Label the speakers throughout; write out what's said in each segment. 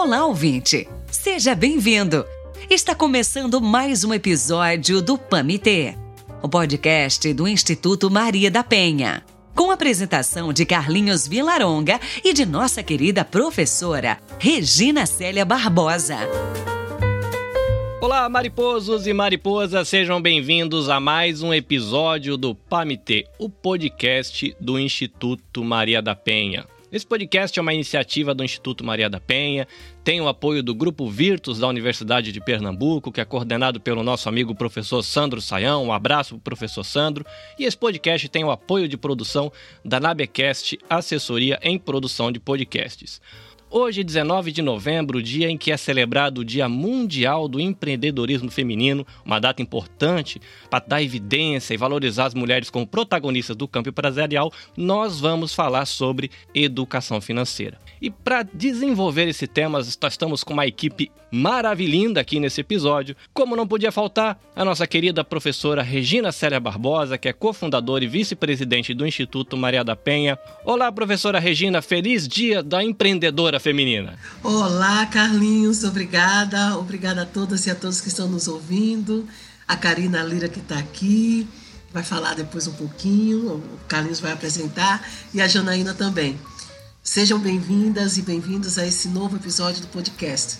Speaker 1: Olá, ouvinte! Seja bem-vindo! Está começando mais um episódio do PAMITê, o podcast do Instituto Maria da Penha, com a apresentação de Carlinhos Vilaronga e de nossa querida professora Regina Célia Barbosa.
Speaker 2: Olá, mariposos e mariposas, sejam bem-vindos a mais um episódio do PAMITê, o podcast do Instituto Maria da Penha. Esse podcast é uma iniciativa do Instituto Maria da Penha, tem o apoio do Grupo Virtus da Universidade de Pernambuco, que é coordenado pelo nosso amigo professor Sandro Saião. Um abraço professor Sandro. E esse podcast tem o apoio de produção da Nabecast, assessoria em produção de podcasts. Hoje, 19 de novembro, dia em que é celebrado o Dia Mundial do Empreendedorismo Feminino, uma data importante para dar evidência e valorizar as mulheres como protagonistas do campo empresarial, nós vamos falar sobre educação financeira. E para desenvolver esse tema, nós estamos com uma equipe maravilhinda aqui nesse episódio. Como não podia faltar, a nossa querida professora Regina Célia Barbosa, que é cofundadora e vice-presidente do Instituto Maria da Penha. Olá, professora Regina, feliz dia da empreendedora feminina.
Speaker 3: Olá, Carlinhos, obrigada. Obrigada a todas e a todos que estão nos ouvindo. A Karina Lira que está aqui, vai falar depois um pouquinho, o Carlinhos vai apresentar, e a Janaína também. Sejam bem-vindas e bem-vindos a esse novo episódio do podcast.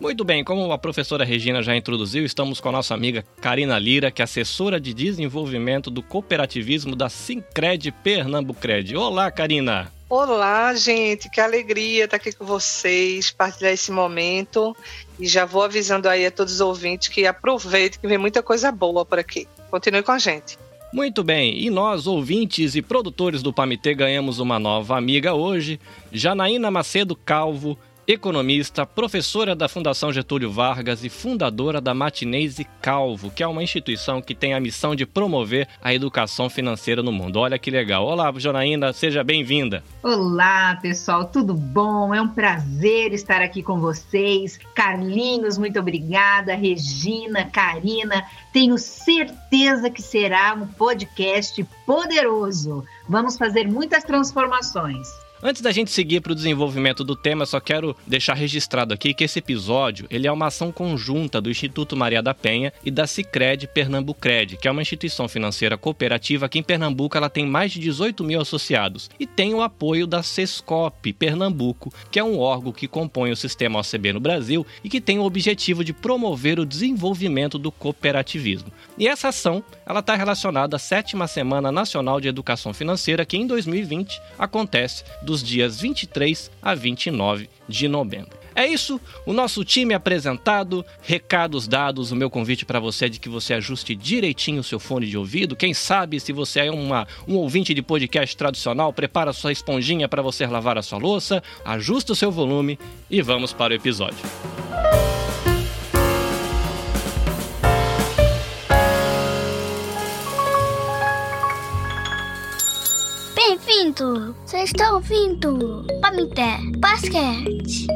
Speaker 2: Muito bem, como a professora Regina já introduziu, estamos com a nossa amiga Karina Lira, que é assessora de desenvolvimento do cooperativismo da Sincred Pernambucred. Olá, Karina!
Speaker 4: Olá, gente, que alegria estar aqui com vocês, partilhar esse momento. E já vou avisando aí a todos os ouvintes que aproveitem que vem muita coisa boa por aqui. Continue com a gente.
Speaker 2: Muito bem, e nós, ouvintes e produtores do Pamitê, ganhamos uma nova amiga hoje, Janaína Macedo Calvo, economista, professora da Fundação Getúlio Vargas e fundadora da Matinês e Calvo, que é uma instituição que tem a missão de promover a educação financeira no mundo. Olha que legal. Olá, Janaína, seja bem-vinda.
Speaker 5: Olá, pessoal, tudo bom? É um prazer estar aqui com vocês. Carlinhos, muito obrigada. Regina, Karina, tenho certeza que será um podcast poderoso. Vamos fazer muitas transformações.
Speaker 2: Antes da gente seguir para o desenvolvimento do tema, só quero deixar registrado aqui que esse episódio ele é uma ação conjunta do Instituto Maria da Penha e da Cicred Pernambucred, que é uma instituição financeira cooperativa que em Pernambuco ela tem mais de 18 mil associados e tem o apoio da Sescop Pernambuco, que é um órgão que compõe o sistema OCB no Brasil e que tem o objetivo de promover o desenvolvimento do cooperativismo. E essa ação ela está relacionada à sétima Semana Nacional de Educação Financeira, que em 2020 acontece dos dias 23 a 29 de novembro. É isso, o nosso time apresentado, recados dados, o meu convite para você é de que você ajuste direitinho o seu fone de ouvido. Quem sabe, se você é uma, um ouvinte de podcast tradicional, prepara sua esponjinha para você lavar a sua louça, ajusta o seu volume e vamos para o episódio.
Speaker 6: Ouvindo? Vocês estão ouvindo? Pamité Basquete.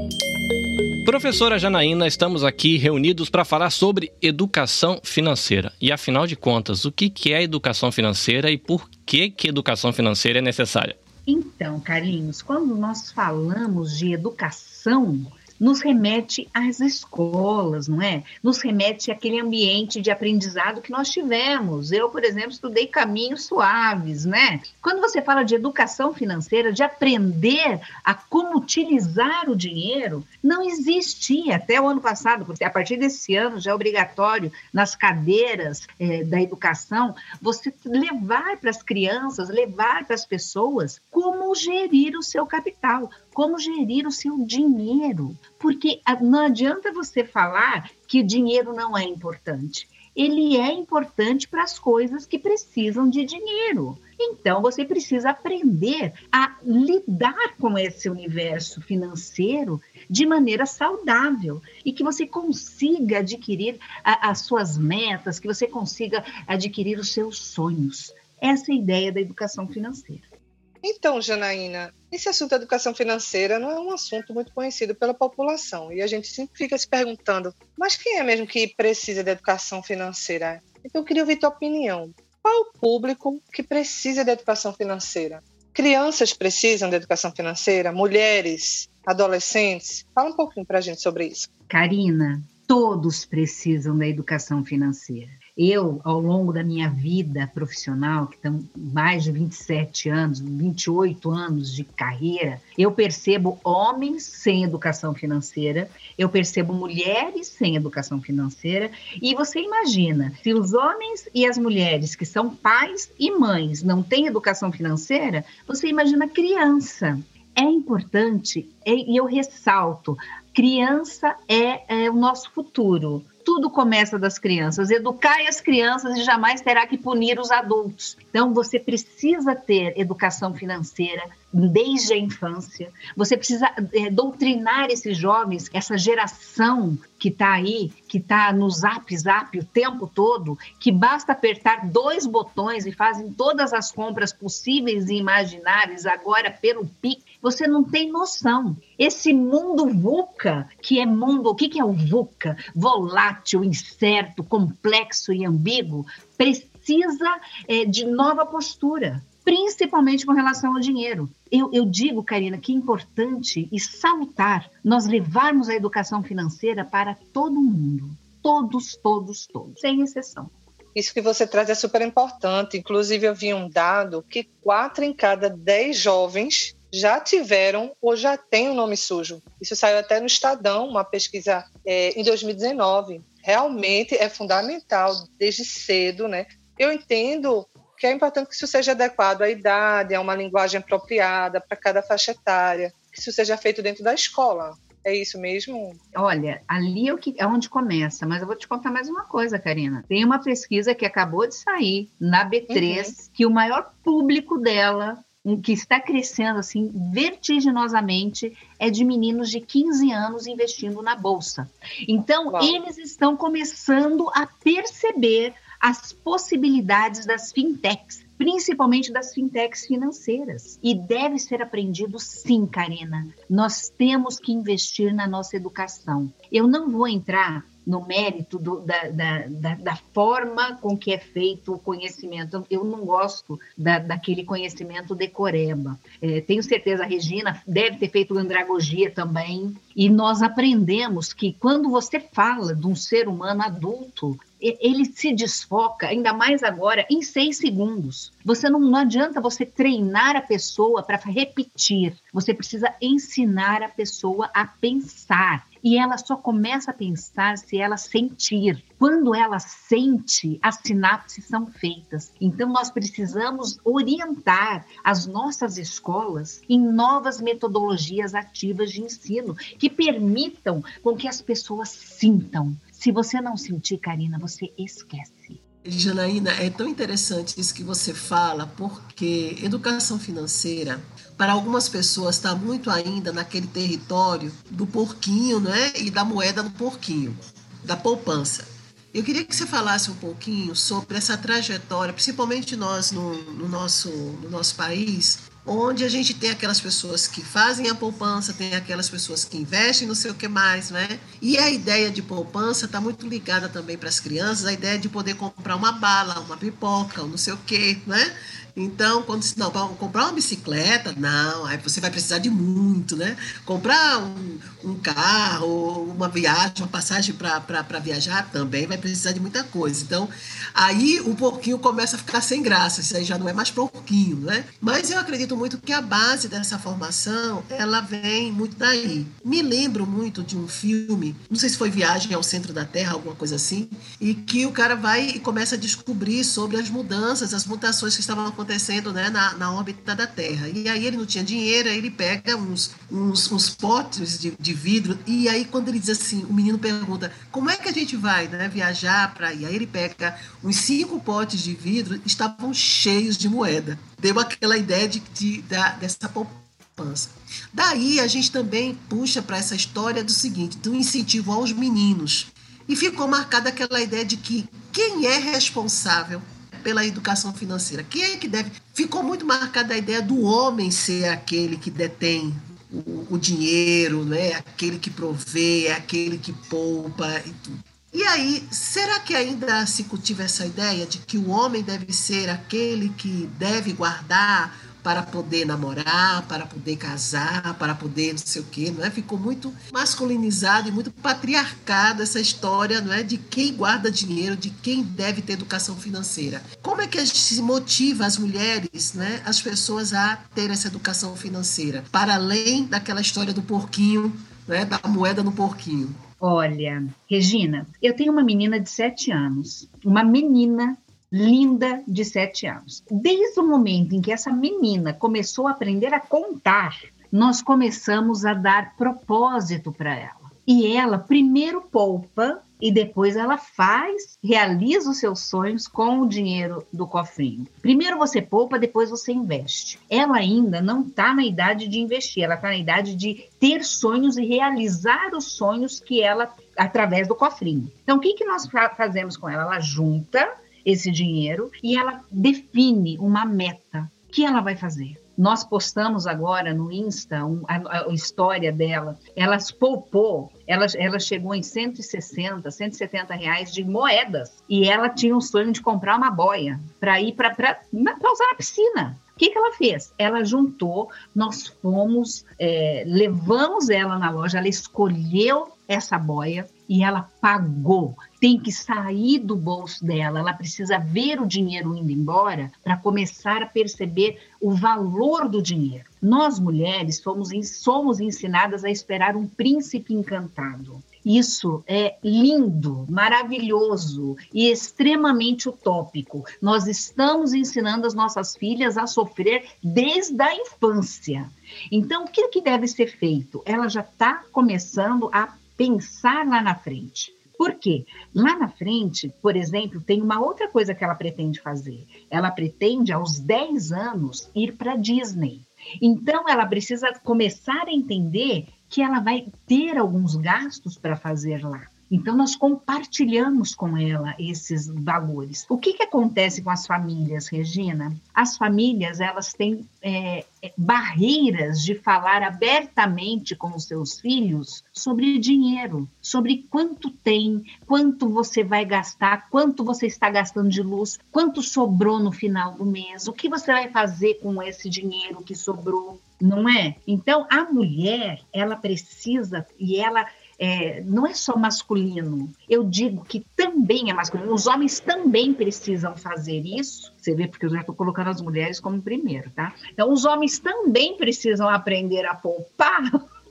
Speaker 2: Professora Janaína, estamos aqui reunidos para falar sobre educação financeira. E afinal de contas, o que é educação financeira e por que, que educação financeira é necessária?
Speaker 5: Então, Carlinhos, quando nós falamos de educação, nos remete às escolas, não é? Nos remete àquele ambiente de aprendizado que nós tivemos. Eu, por exemplo, estudei caminhos suaves, né? Quando você fala de educação financeira, de aprender a como utilizar o dinheiro, não existia até o ano passado, porque a partir desse ano já é obrigatório nas cadeiras é, da educação você levar para as crianças, levar para as pessoas como gerir o seu capital, como gerir o seu dinheiro. Porque ah, não adianta você falar que o dinheiro não é importante. Ele é importante para as coisas que precisam de dinheiro. Então, você precisa aprender a lidar com esse universo financeiro de maneira saudável e que você consiga adquirir a, as suas metas, que você consiga adquirir os seus sonhos. Essa é a ideia da educação financeira.
Speaker 4: Então, Janaína, esse assunto da educação financeira não é um assunto muito conhecido pela população e a gente sempre fica se perguntando, mas quem é mesmo que precisa de educação financeira? Então, eu queria ouvir tua opinião. Qual o público que precisa de educação financeira? Crianças precisam de educação financeira? Mulheres? Adolescentes? Fala um pouquinho para a gente sobre isso.
Speaker 5: Karina, todos precisam da educação financeira. Eu, ao longo da minha vida profissional, que estão mais de 27 anos, 28 anos de carreira, eu percebo homens sem educação financeira, eu percebo mulheres sem educação financeira, e você imagina, se os homens e as mulheres que são pais e mães não têm educação financeira, você imagina criança. É importante, e eu ressalto, criança é, é o nosso futuro tudo começa das crianças. Educai as crianças e jamais terá que punir os adultos. Então, você precisa ter educação financeira desde a infância. Você precisa é, doutrinar esses jovens, essa geração que está aí, que está no zap zap o tempo todo, que basta apertar dois botões e fazem todas as compras possíveis e imagináveis agora pelo PIX você não tem noção. Esse mundo VUCA, que é mundo, o que, que é o VUCA? Volátil, incerto, complexo e ambíguo, precisa é, de nova postura, principalmente com relação ao dinheiro. Eu, eu digo, Karina, que é importante e salutar nós levarmos a educação financeira para todo mundo. Todos, todos, todos, sem exceção.
Speaker 4: Isso que você traz é super importante. Inclusive, eu vi um dado que quatro em cada dez jovens já tiveram ou já têm o um nome sujo. Isso saiu até no Estadão, uma pesquisa é, em 2019. Realmente é fundamental, desde cedo, né? Eu entendo que é importante que isso seja adequado à idade, a uma linguagem apropriada para cada faixa etária, que isso seja feito dentro da escola. É isso mesmo?
Speaker 5: Olha, ali é, o que, é onde começa, mas eu vou te contar mais uma coisa, Karina. Tem uma pesquisa que acabou de sair na B3, uhum. que o maior público dela que está crescendo assim vertiginosamente é de meninos de 15 anos investindo na bolsa. Então, Uau. eles estão começando a perceber as possibilidades das fintechs, principalmente das fintechs financeiras. E deve ser aprendido sim, Karina. Nós temos que investir na nossa educação. Eu não vou entrar no mérito do, da, da, da, forma com que é feito o conhecimento. Eu não gosto da, daquele conhecimento decoreba. É, tenho certeza, a Regina deve ter feito andragogia também. E nós aprendemos que quando você fala de um ser humano adulto, ele se desfoca, ainda mais agora, em seis segundos. Você não, não adianta você treinar a pessoa para repetir. Você precisa ensinar a pessoa a pensar. E ela só começa a pensar se ela sentir. Quando ela sente, as sinapses são feitas. Então, nós precisamos orientar as nossas escolas em novas metodologias ativas de ensino que permitam com que as pessoas sintam. Se você não sentir, Karina, você esquece.
Speaker 3: Janaína, é tão interessante isso que você fala, porque educação financeira para algumas pessoas está muito ainda naquele território do porquinho, né? E da moeda do porquinho, da poupança. Eu queria que você falasse um pouquinho sobre essa trajetória, principalmente nós no, no nosso, no nosso país, onde a gente tem aquelas pessoas que fazem a poupança, tem aquelas pessoas que investem não sei o que mais, né? E a ideia de poupança está muito ligada também para as crianças, a ideia de poder comprar uma bala, uma pipoca, não sei o que, né? Então, quando se não, para comprar uma bicicleta, não, aí você vai precisar de muito, né? Comprar um, um carro, uma viagem, uma passagem para viajar, também vai precisar de muita coisa. Então, aí o porquinho começa a ficar sem graça, isso aí já não é mais porquinho, né? Mas eu acredito muito que a base dessa formação, ela vem muito daí. Me lembro muito de um filme, não sei se foi Viagem ao Centro da Terra, alguma coisa assim, e que o cara vai e começa a descobrir sobre as mudanças, as mutações que estavam acontecendo acontecendo né, na, na órbita da Terra. E aí ele não tinha dinheiro, aí ele pega uns, uns, uns potes de, de vidro, e aí quando ele diz assim, o menino pergunta, como é que a gente vai né, viajar para aí? Aí ele pega uns cinco potes de vidro, estavam cheios de moeda. Deu aquela ideia de, de, da, dessa poupança. Daí a gente também puxa para essa história do seguinte, do incentivo aos meninos. E ficou marcada aquela ideia de que quem é responsável pela educação financeira. Quem é que deve? Ficou muito marcada a ideia do homem ser aquele que detém o, o dinheiro, né? aquele que provê, aquele que poupa e tudo. E aí, será que ainda se cultiva essa ideia de que o homem deve ser aquele que deve guardar para poder namorar, para poder casar, para poder não sei o quê, não é? Ficou muito masculinizado e muito patriarcado essa história, não é? De quem guarda dinheiro, de quem deve ter educação financeira. Como é que a gente se motiva as mulheres, né, as pessoas a ter essa educação financeira, para além daquela história do porquinho, né, da moeda no porquinho?
Speaker 5: Olha, Regina, eu tenho uma menina de sete anos, uma menina linda de sete anos. Desde o momento em que essa menina começou a aprender a contar, nós começamos a dar propósito para ela. E ela primeiro poupa e depois ela faz, realiza os seus sonhos com o dinheiro do cofrinho. Primeiro você poupa, depois você investe. Ela ainda não está na idade de investir, ela está na idade de ter sonhos e realizar os sonhos que ela através do cofrinho. Então o que que nós fazemos com ela? Ela junta esse dinheiro e ela define uma meta. O que ela vai fazer? Nós postamos agora no Insta um, a, a, história dela. Ela poupou, ela, ela chegou em 160, 170 reais de moedas. E ela tinha o sonho de comprar uma boia para ir para usar na piscina. O que, que ela fez? Ela juntou, nós fomos, é, levamos ela na loja, ela escolheu essa boia e ela pagou. Tem que sair do bolso dela, ela precisa ver o dinheiro indo embora para começar a perceber o valor do dinheiro. Nós mulheres somos, somos ensinadas a esperar um príncipe encantado. Isso é lindo, maravilhoso e extremamente utópico. Nós estamos ensinando as nossas filhas a sofrer desde a infância. Então, o que, que deve ser feito? Ela já está começando a pensar lá na frente. Por quê? Lá na frente, por exemplo, tem uma outra coisa que ela pretende fazer. Ela pretende, aos 10 anos, ir para Disney. Então, ela precisa começar a entender que ela vai ter alguns gastos para fazer lá. Então, nós compartilhamos com ela esses valores. O que, que acontece com as famílias, Regina? As famílias, elas têm é, é, barreiras de falar abertamente com os seus filhos sobre dinheiro, sobre quanto tem, quanto você vai gastar, quanto você está gastando de luz, quanto sobrou no final do mês, o que você vai fazer com esse dinheiro que sobrou não é? Então, a mulher, ela precisa e ela é, não é só masculino. Eu digo que também é masculino. Os homens também precisam fazer isso. Você vê, porque eu já estou colocando as mulheres como primeiro, tá? Então, os homens também precisam aprender a poupar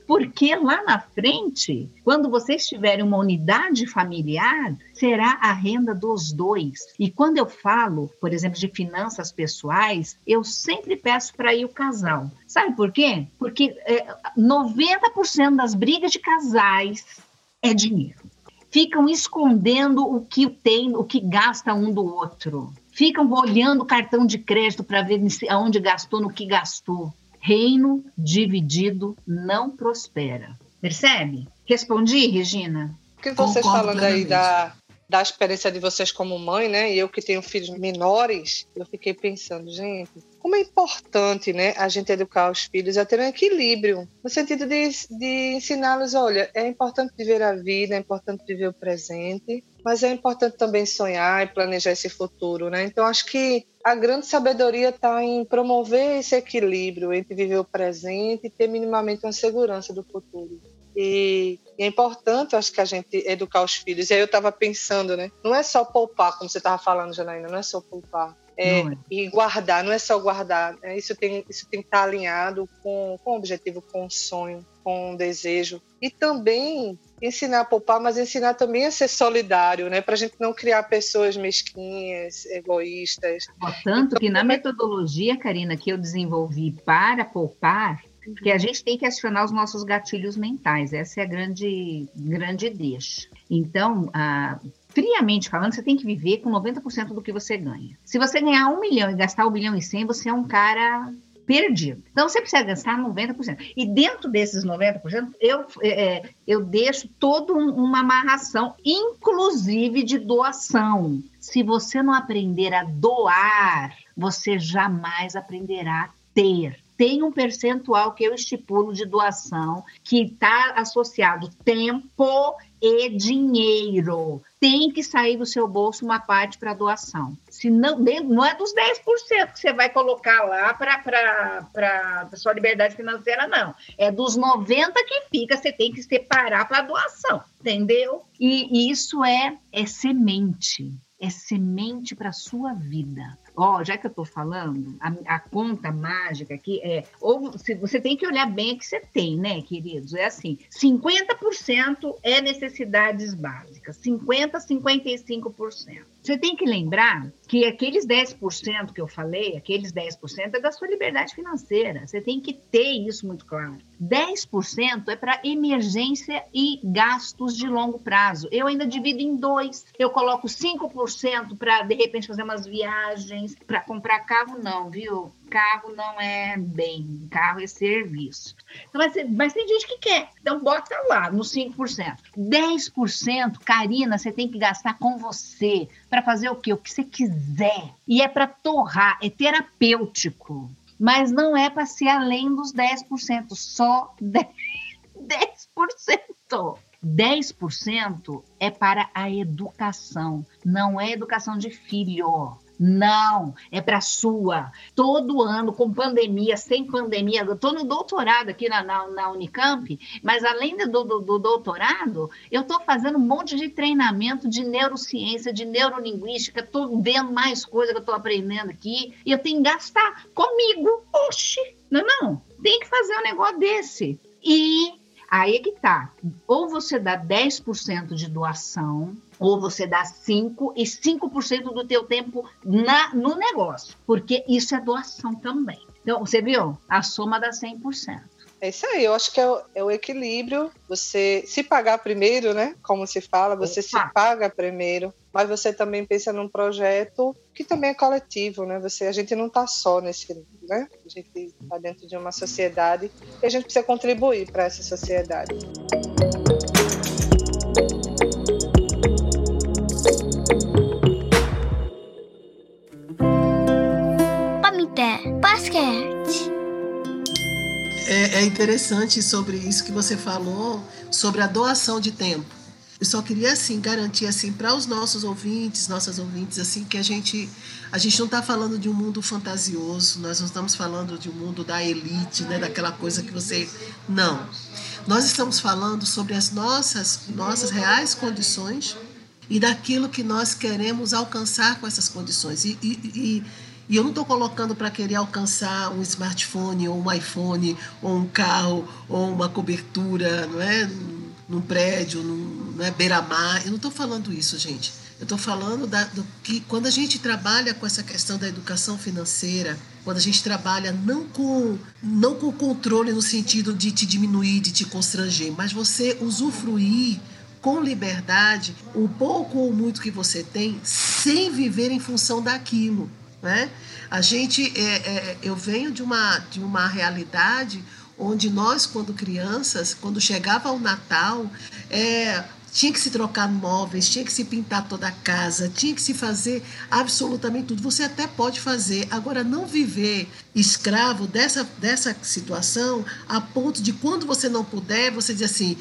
Speaker 5: porque lá na frente, quando vocês tiverem uma unidade familiar, será a renda dos dois. E quando eu falo, por exemplo, de finanças pessoais, eu sempre peço para ir o casal. Sabe por quê? Porque é, 90% das brigas de casais é dinheiro. Ficam escondendo o que tem, o que gasta um do outro. Ficam olhando o cartão de crédito para ver aonde gastou, no que gastou. Reino dividido não prospera. Percebe? Respondi, Regina?
Speaker 4: O que vocês Concordo falando aí da, da experiência de vocês como mãe, né? E eu que tenho filhos menores, eu fiquei pensando, gente, como é importante, né, a gente educar os filhos a ter um equilíbrio, no sentido de, de ensiná-los, olha, é importante viver a vida, é importante viver o presente, mas é importante também sonhar e planejar esse futuro, né? Então acho que a grande sabedoria está em promover esse equilíbrio entre viver o presente e ter minimamente uma segurança do futuro. E, é importante, acho que a gente educar os filhos. E aí eu estava pensando, né? Não é só poupar, como você estava falando, Janaína, não é só poupar. É, é. E guardar, não é só guardar. Né? Isso, tem, isso tem que estar tá alinhado com, com o objetivo, com o sonho, com o desejo. E também ensinar a poupar, mas ensinar também a ser solidário, né? Para a gente não criar pessoas mesquinhas, egoístas.
Speaker 5: Tanto então, que na metodologia, Karina, que eu desenvolvi para poupar, porque a gente tem que acionar os nossos gatilhos mentais, essa é a grande, grande deixa. Então, a, friamente falando, você tem que viver com 90% do que você ganha. Se você ganhar um milhão e gastar um milhão e cem, você é um cara perdido. Então, você precisa gastar 90%. E dentro desses 90%, eu, é, é, eu deixo toda uma amarração, inclusive de doação. Se você não aprender a doar, você jamais aprenderá a ter tem um percentual que eu estipulo de doação que está associado tempo e dinheiro. tem que sair do seu bolso uma parte para doação. Se não, não é dos 10% que você vai colocar lá para a sua liberdade financeira, não. É dos 90% que fica, você tem que separar para doação, entendeu? E, e isso é, é semente. É semente para a sua vida ó, já que eu estou falando, a, a, conta mágica aqui é, ou se, você tem que olhar bem o que você tem, né, queridos? É assim, 50% é necessidades básicas, 50%, 55%. Você tem que lembrar que aqueles 10% que eu falei, aqueles 10% é da sua liberdade financeira. Você tem que ter isso muito claro. 10% é para emergência e gastos de longo prazo. Eu ainda divido em dois. Eu coloco 5% para, de repente, fazer umas viagens, para comprar carro, não, viu? Carro não é bem, carro é serviço. Então, mas, mas tem gente que quer, então bota lá no 5%. 10%, Karina, você tem que gastar com você para fazer o quê? O que você quiser. E é para torrar, é terapêutico. Mas não é para ser além dos 10%, só 10%. 10%. 10% é para a educação, não é educação de filho. Não, é para sua. Todo ano, com pandemia, sem pandemia, eu estou no doutorado aqui na, na, na, Unicamp, mas além do, do, do doutorado, eu estou fazendo um monte de treinamento de neurociência, de neurolinguística, estou vendo mais coisa que eu estou aprendendo aqui, e eu tenho que gastar comigo. Oxi, não, não, tem que fazer um negócio desse. E aí é que tá. Ou você dá 10% de doação, ou você dá 5 e 5% do teu tempo na, no negócio, porque isso é doação também. Então, você viu? A soma dá 100%.
Speaker 4: É isso aí, eu acho que é o, é o, equilíbrio. Você se pagar primeiro, né? Como se fala, você Opa. se paga primeiro, mas você também pensa num projeto que também é coletivo, né? Você, a gente não está só nesse, né? A gente está dentro de uma sociedade e a gente precisa contribuir para essa sociedade.
Speaker 3: basquete. É, interessante sobre isso que você falou, sobre a doação de tempo. Eu só queria assim garantir assim para os nossos ouvintes, nossas ouvintes assim que a gente a gente não está falando de um mundo fantasioso, nós não estamos falando de um mundo da elite, né, daquela coisa que você não. Nós estamos falando sobre as nossas nossas reais condições e daquilo que nós queremos alcançar com essas condições. E, e, e e eu não estou colocando para querer alcançar um smartphone, ou um iPhone, ou um carro, ou uma cobertura, não é? Num prédio, num, não é beira-mar. Eu não estou falando isso, gente. Eu estou falando da, do que quando a gente trabalha com essa questão da educação financeira, quando a gente trabalha não com não com controle no sentido de te diminuir, de te constranger, mas você usufruir com liberdade o pouco ou muito que você tem, sem viver em função daquilo. Né? A gente, é, é, eu venho de uma, de uma realidade onde nós, quando crianças, quando chegava o Natal, é, tinha que se trocar móveis, tinha que se pintar toda a casa, tinha que se fazer absolutamente tudo. Você até pode fazer, agora não viver escravo dessa, dessa situação a ponto de quando você não puder, você diz assim: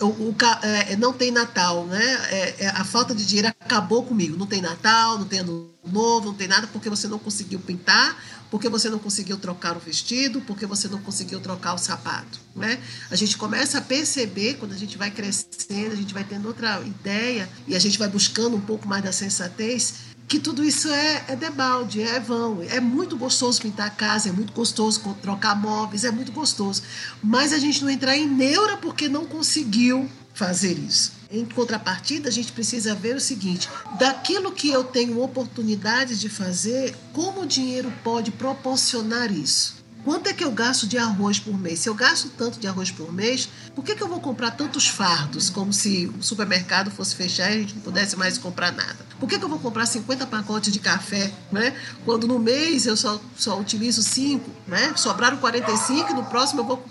Speaker 3: o, o é, não tem Natal, né? É, é, a falta de dinheiro acabou comigo. Não tem Natal, não tem ano novo, não tem nada porque você não conseguiu pintar, porque você não conseguiu trocar o vestido, porque você não conseguiu trocar o sapato, né? A gente começa a perceber quando a gente vai crescendo, a gente vai tendo outra ideia e a gente vai buscando um pouco mais da sensatez que tudo isso é, é debalde, é vão. É muito gostoso pintar a casa, é muito gostoso trocar móveis, é muito gostoso. Mas a gente não entrar em neura porque não conseguiu fazer isso. Em contrapartida, a gente precisa ver o seguinte: daquilo que eu tenho oportunidade de fazer, como o dinheiro pode proporcionar isso? Quanto é que eu gasto de arroz por mês? Se eu gasto tanto de arroz por mês, por que, que eu vou comprar tantos fardos, como se o supermercado fosse fechar e a gente não pudesse mais comprar nada? Por que, que eu vou comprar 50 pacotes de café, né? Quando no mês eu só, só utilizo 5, né? Sobraram 45 e no próximo eu vou.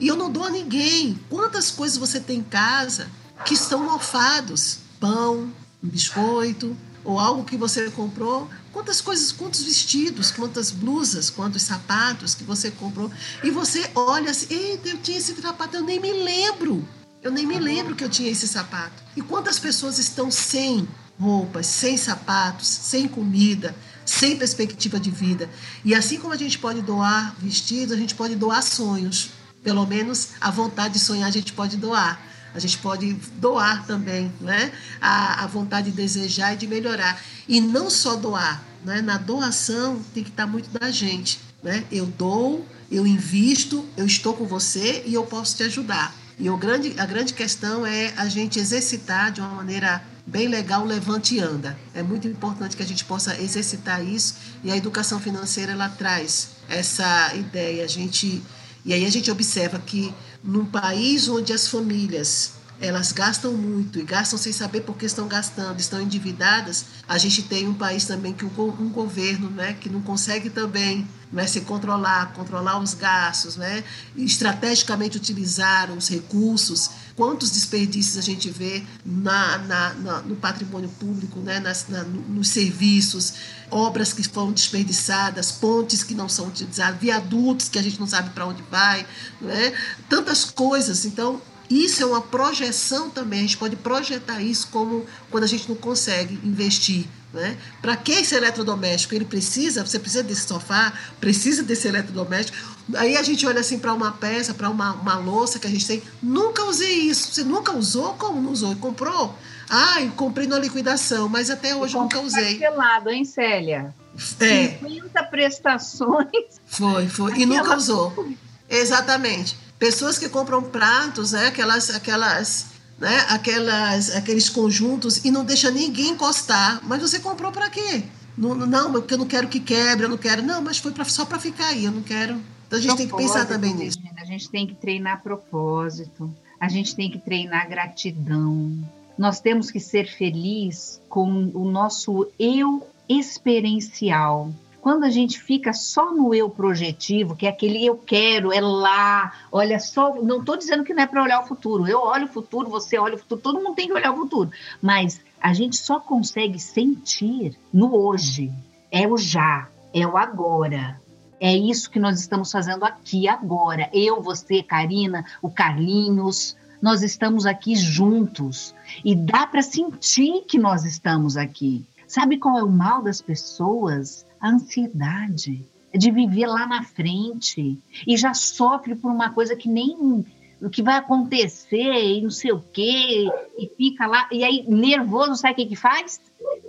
Speaker 3: E eu não dou a ninguém. Quantas coisas você tem em casa que estão mofados? Pão, biscoito, ou algo que você comprou, quantas coisas, quantos vestidos, quantas blusas, quantos sapatos que você comprou, e você olha assim, eita, eu tinha esse sapato, eu nem me lembro. Eu nem me lembro que eu tinha esse sapato. E quantas pessoas estão sem roupas, sem sapatos, sem comida, sem perspectiva de vida? E assim como a gente pode doar vestidos, a gente pode doar sonhos. Pelo menos a vontade de sonhar a gente pode doar. A gente pode doar também, né? A, a vontade de desejar e de melhorar. E não só doar, né? Na doação tem que estar muito da gente, né? Eu dou, eu invisto, eu estou com você e eu posso te ajudar. E o grande, a grande questão é a gente exercitar de uma maneira bem legal levante e anda. É muito importante que a gente possa exercitar isso e a educação financeira ela traz essa ideia. A gente e aí a gente observa que num país onde as famílias elas gastam muito e gastam sem saber por que estão gastando, estão endividadas, a gente tem um país também que um, governo, né, que não consegue também né, se controlar, controlar os gastos, né, estrategicamente utilizar os recursos. Quantos desperdícios a gente vê na, na, na no patrimônio público, né, nas, na, nos serviços, obras que foram desperdiçadas, pontes que não são utilizadas, viadutos que a gente não sabe para onde vai, né, tantas coisas. Então, isso é uma projeção também, a gente pode projetar isso como quando a gente não consegue investir. Né? Para que esse eletrodoméstico? Ele precisa, você precisa desse sofá, precisa desse eletrodoméstico. Aí a gente olha assim para uma peça, para uma, uma louça que a gente tem. Nunca usei isso. Você nunca usou? Como não usou? E comprou? Ah, eu comprei na liquidação, mas até hoje nunca usei.
Speaker 5: Parcelado, hein, Célia?
Speaker 3: É.
Speaker 5: 50 prestações.
Speaker 3: Foi, foi. E nunca usou. Exatamente pessoas que compram pratos, né, aquelas, aquelas, né, aquelas, aqueles conjuntos e não deixa ninguém encostar. Mas você comprou para quê? Não, não, porque eu não quero que quebre, eu não quero. Não, mas foi pra, só para ficar aí, eu não quero. Então a gente tem que pensar também nisso.
Speaker 5: A gente tem que treinar propósito, a gente tem que treinar gratidão. Nós temos que ser felizes com o nosso eu experiencial quando a gente fica só no eu projetivo, que é aquele eu quero, é lá, olha só, não estou dizendo que não é para olhar o futuro, eu olho o futuro, você olha o futuro, todo mundo tem que olhar o futuro, mas a gente só consegue sentir no hoje, é o já, é o agora. É isso que nós estamos fazendo aqui agora. Eu, você, Karina, o Carlinhos, nós estamos aqui juntos e dá para sentir que nós estamos aqui. Sabe qual é o mal das pessoas? a ansiedade de viver lá na frente e já sofre por uma coisa que nem o que vai acontecer e não sei o quê, e fica lá, e aí nervoso, sabe o que que faz?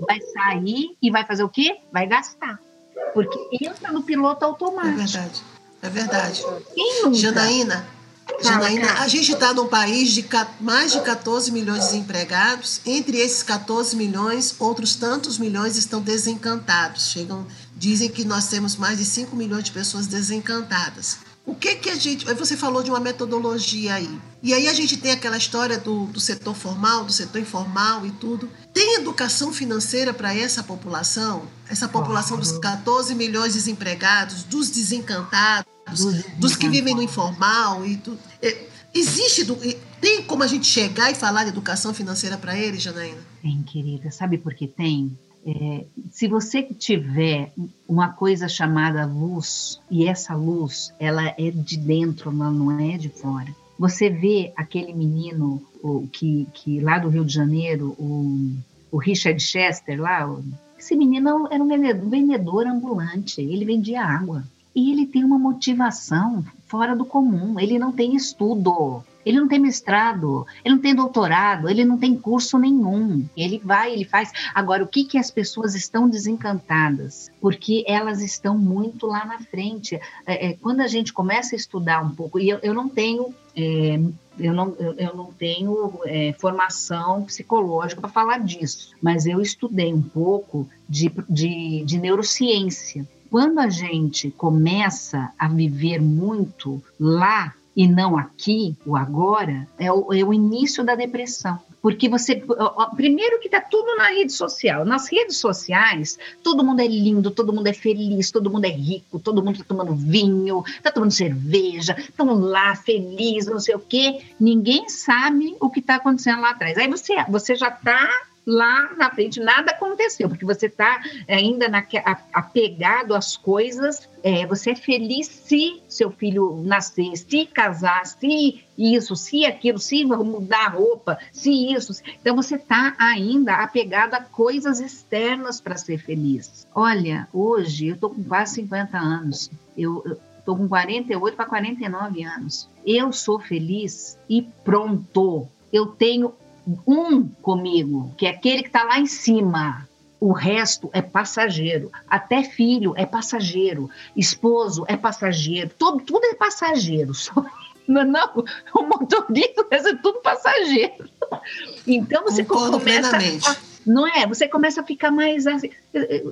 Speaker 5: Vai sair e vai fazer o quê? Vai gastar. Porque entra no piloto automático.
Speaker 3: É verdade. É verdade. Quem nunca? Janaína, Janaína, a gente está num país de mais de 14 milhões de desempregados. Entre esses 14 milhões, outros tantos milhões estão desencantados. Chegam, dizem que nós temos mais de 5 milhões de pessoas desencantadas. O que que a gente. Você falou de uma metodologia aí. E aí a gente tem aquela história do, do setor formal, do setor informal e tudo. Tem educação financeira para essa população? Essa população dos 14 milhões de desempregados, dos desencantados? Dos, dos que vivem no informal e tudo. É, existe, tem como a gente chegar e falar de educação financeira para eles, Janaína?
Speaker 5: Tem, querida. Sabe por que tem? É, se você tiver uma coisa chamada luz, e essa luz, ela é de dentro, ela não é de fora. Você vê aquele menino o, que, que lá do Rio de Janeiro, o, o Richard Chester lá, esse menino era um vendedor, um vendedor ambulante, ele vendia água e ele tem uma motivação fora do comum. Ele não tem estudo, ele não tem mestrado, ele não tem doutorado, ele não tem curso nenhum. Ele vai, ele faz. Agora, o que, que as pessoas estão desencantadas? Porque elas estão muito lá na frente. É, é, quando a gente começa a estudar um pouco, e eu, eu não tenho. É, eu não, eu, eu não tenho é, formação psicológica para falar disso, mas eu estudei um pouco de, de, de neurociência quando a gente começa a viver muito lá e não aqui, o agora, é o, é o início da depressão. Porque você. Primeiro que tá tudo na rede social. Nas redes sociais, todo mundo é lindo, todo mundo é feliz, todo mundo é rico, todo mundo tá tomando vinho, tá tomando cerveja, estão lá feliz, não sei o quê. Ninguém sabe o que está acontecendo lá atrás. Aí você, você já tá lá na frente nada aconteceu, porque você está ainda na, apegado às coisas. É, você é feliz se seu filho nascer, se casar, se isso, se aquilo, se mudar a roupa, se isso. Então você está ainda apegado a coisas externas para ser feliz. Olha, hoje eu estou com quase 50 anos. Eu, eu estou com 48 para 49 anos. Eu sou feliz e pronto. Eu tenho um comigo, que é aquele que está lá em cima. O resto é passageiro. Até filho é passageiro. Esposo é passageiro. Tudo, tudo é passageiro. Não, não, o motorista é tudo passageiro. Então você
Speaker 3: Concordo
Speaker 5: começa. A, não é? Você começa a ficar mais. Assim,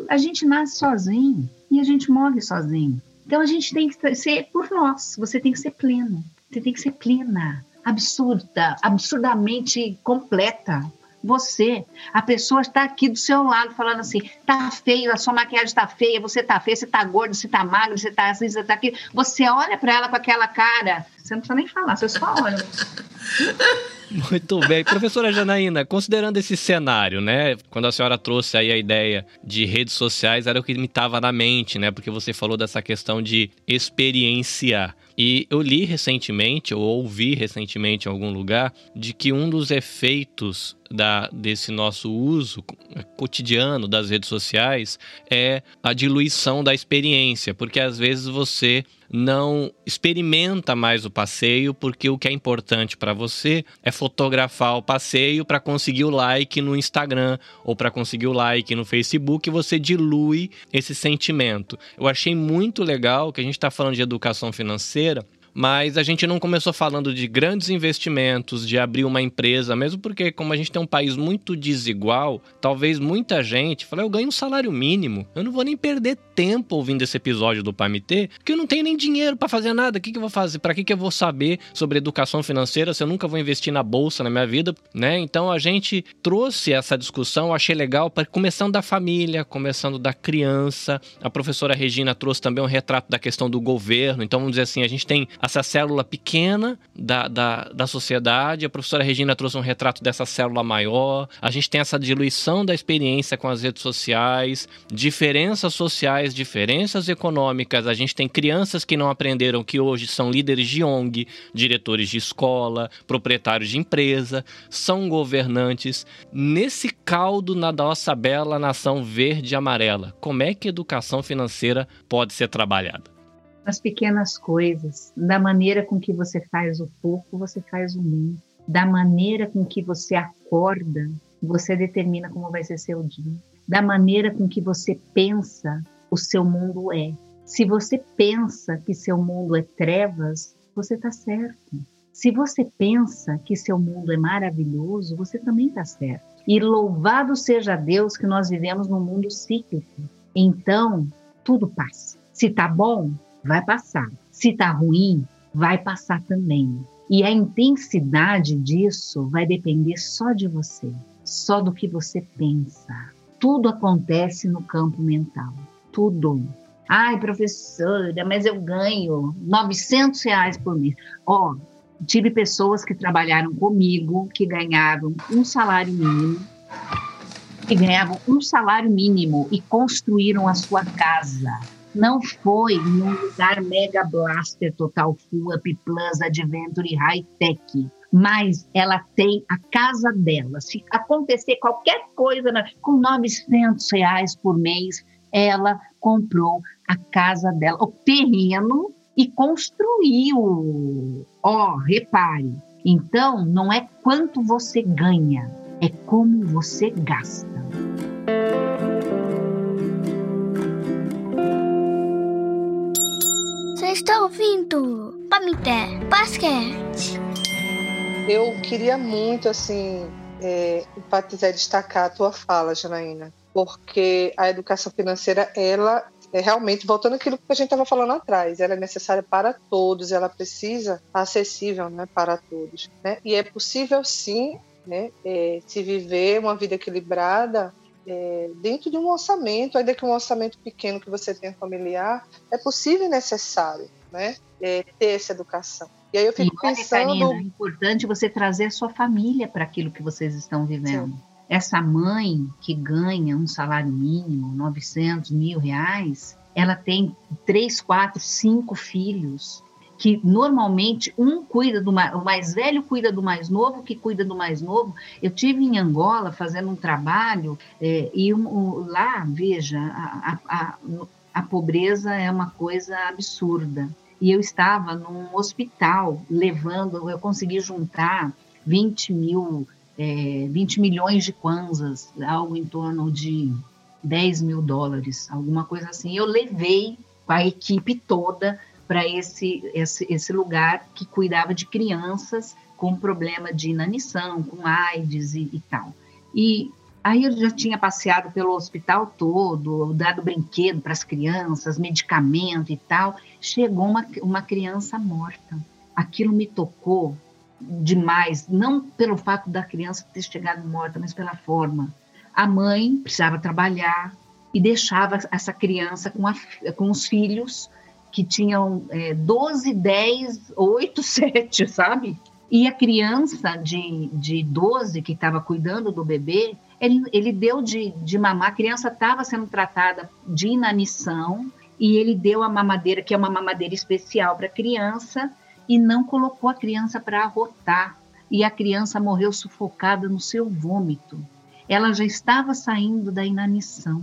Speaker 5: a gente nasce sozinho e a gente morre sozinho. Então a gente tem que ser por nós. Você tem que ser pleno. Você tem que ser plena absurda, absurdamente completa. Você, a pessoa está aqui do seu lado falando assim: tá feio, a sua maquiagem está feia, você está feio, você está gordo, você está magro, você está assim, você está aqui. Você olha para ela com aquela cara, você não precisa nem falar, você só olha.
Speaker 2: Muito bem. Professora Janaína, considerando esse cenário, né? Quando a senhora trouxe aí a ideia de redes sociais, era o que me estava na mente, né? Porque você falou dessa questão de experienciar. E eu li recentemente, ou ouvi recentemente em algum lugar, de que um dos efeitos da, desse nosso uso cotidiano das redes sociais é a diluição da experiência, porque às vezes você não experimenta mais o passeio, porque o que é importante para você é fotografar o passeio para conseguir o like no Instagram ou para conseguir o like no Facebook, e você dilui esse sentimento. Eu achei muito legal que a gente está falando de educação financeira mas a gente não começou falando de grandes investimentos, de abrir uma empresa, mesmo porque, como a gente tem um país muito desigual, talvez muita gente fale: eu ganho um salário mínimo, eu não vou nem perder tempo ouvindo esse episódio do PAMT, porque eu não tenho nem dinheiro para fazer nada. O que, que eu vou fazer? Para que, que eu vou saber sobre educação financeira se eu nunca vou investir na bolsa na minha vida, né? Então a gente trouxe essa discussão, achei legal, para começando da família, começando da criança. A professora Regina trouxe também um retrato da questão do governo. Então vamos dizer assim, a gente tem essa célula pequena da, da, da sociedade. A professora Regina trouxe um retrato dessa célula maior. A gente tem essa diluição da experiência com as redes sociais, diferenças sociais, diferenças econômicas. A gente tem crianças que não aprenderam que hoje são líderes de ONG, diretores de escola, proprietários de empresa, são governantes. Nesse caldo na nossa bela nação verde e amarela, como é que a educação financeira pode ser trabalhada?
Speaker 5: Nas pequenas coisas, da maneira com que você faz o pouco, você faz o muito, da maneira com que você acorda, você determina como vai ser seu dia, da maneira com que você pensa, o seu mundo é. Se você pensa que seu mundo é trevas, você está certo. Se você pensa que seu mundo é maravilhoso, você também está certo. E louvado seja Deus que nós vivemos num mundo cíclico. Então, tudo passa. Se tá bom, vai passar. Se está ruim, vai passar também. E a intensidade disso vai depender só de você, só do que você pensa. Tudo acontece no campo mental. Tudo. Ai, professora, mas eu ganho 900 reais por mês. Ó, oh, tive pessoas que trabalharam comigo que ganhavam um salário mínimo, que ganhavam um salário mínimo e construíram a sua casa não foi num lugar Mega Blaster Total Full Up Plus Adventure High Tech, mas ela tem a casa dela. Se acontecer qualquer coisa com 900 reais por mês, ela comprou a casa dela, o terreno e construiu. Ó, oh, repare. Então, não é quanto você ganha, é como você gasta.
Speaker 6: Está ouvindo Pamité Basquete.
Speaker 4: Eu queria muito, assim, é, enfatizar e destacar a tua fala, Janaína, porque a educação financeira, ela é realmente, voltando àquilo que a gente estava falando atrás, ela é necessária para todos, ela precisa acessível né, para todos. Né? E é possível, sim, né, é, se viver uma vida equilibrada é, dentro de um orçamento, ainda que um orçamento pequeno que você tenha familiar, é possível e necessário né, é, ter essa educação. E aí eu fico e pensando.
Speaker 5: Karina, é importante você trazer a sua família para aquilo que vocês estão vivendo. essa mãe que ganha um salário mínimo, 900 mil reais, ela tem três, quatro, cinco filhos que normalmente um cuida do mais, o mais velho cuida do mais novo, que cuida do mais novo. Eu tive em Angola fazendo um trabalho é, e um, lá, veja, a, a, a pobreza é uma coisa absurda. E eu estava num hospital levando, eu consegui juntar 20 mil, é, 20 milhões de kwanzas, algo em torno de 10 mil dólares, alguma coisa assim. Eu levei a equipe toda para esse, esse, esse lugar que cuidava de crianças com problema de inanição, com AIDS e, e tal. E aí eu já tinha passeado pelo hospital todo, dado brinquedo para as crianças, medicamento e tal. Chegou uma, uma criança morta. Aquilo me tocou demais, não pelo fato da criança ter chegado morta, mas pela forma. A mãe precisava trabalhar e deixava essa criança com, a, com os filhos que tinham é, 12, 10, 8, 7, sabe? E a criança de, de 12 que estava cuidando do bebê, ele, ele deu de, de mamar, a criança estava sendo tratada de inanição e ele deu a mamadeira, que é uma mamadeira especial para criança, e não colocou a criança para arrotar. E a criança morreu sufocada no seu vômito. Ela já estava saindo da inanição.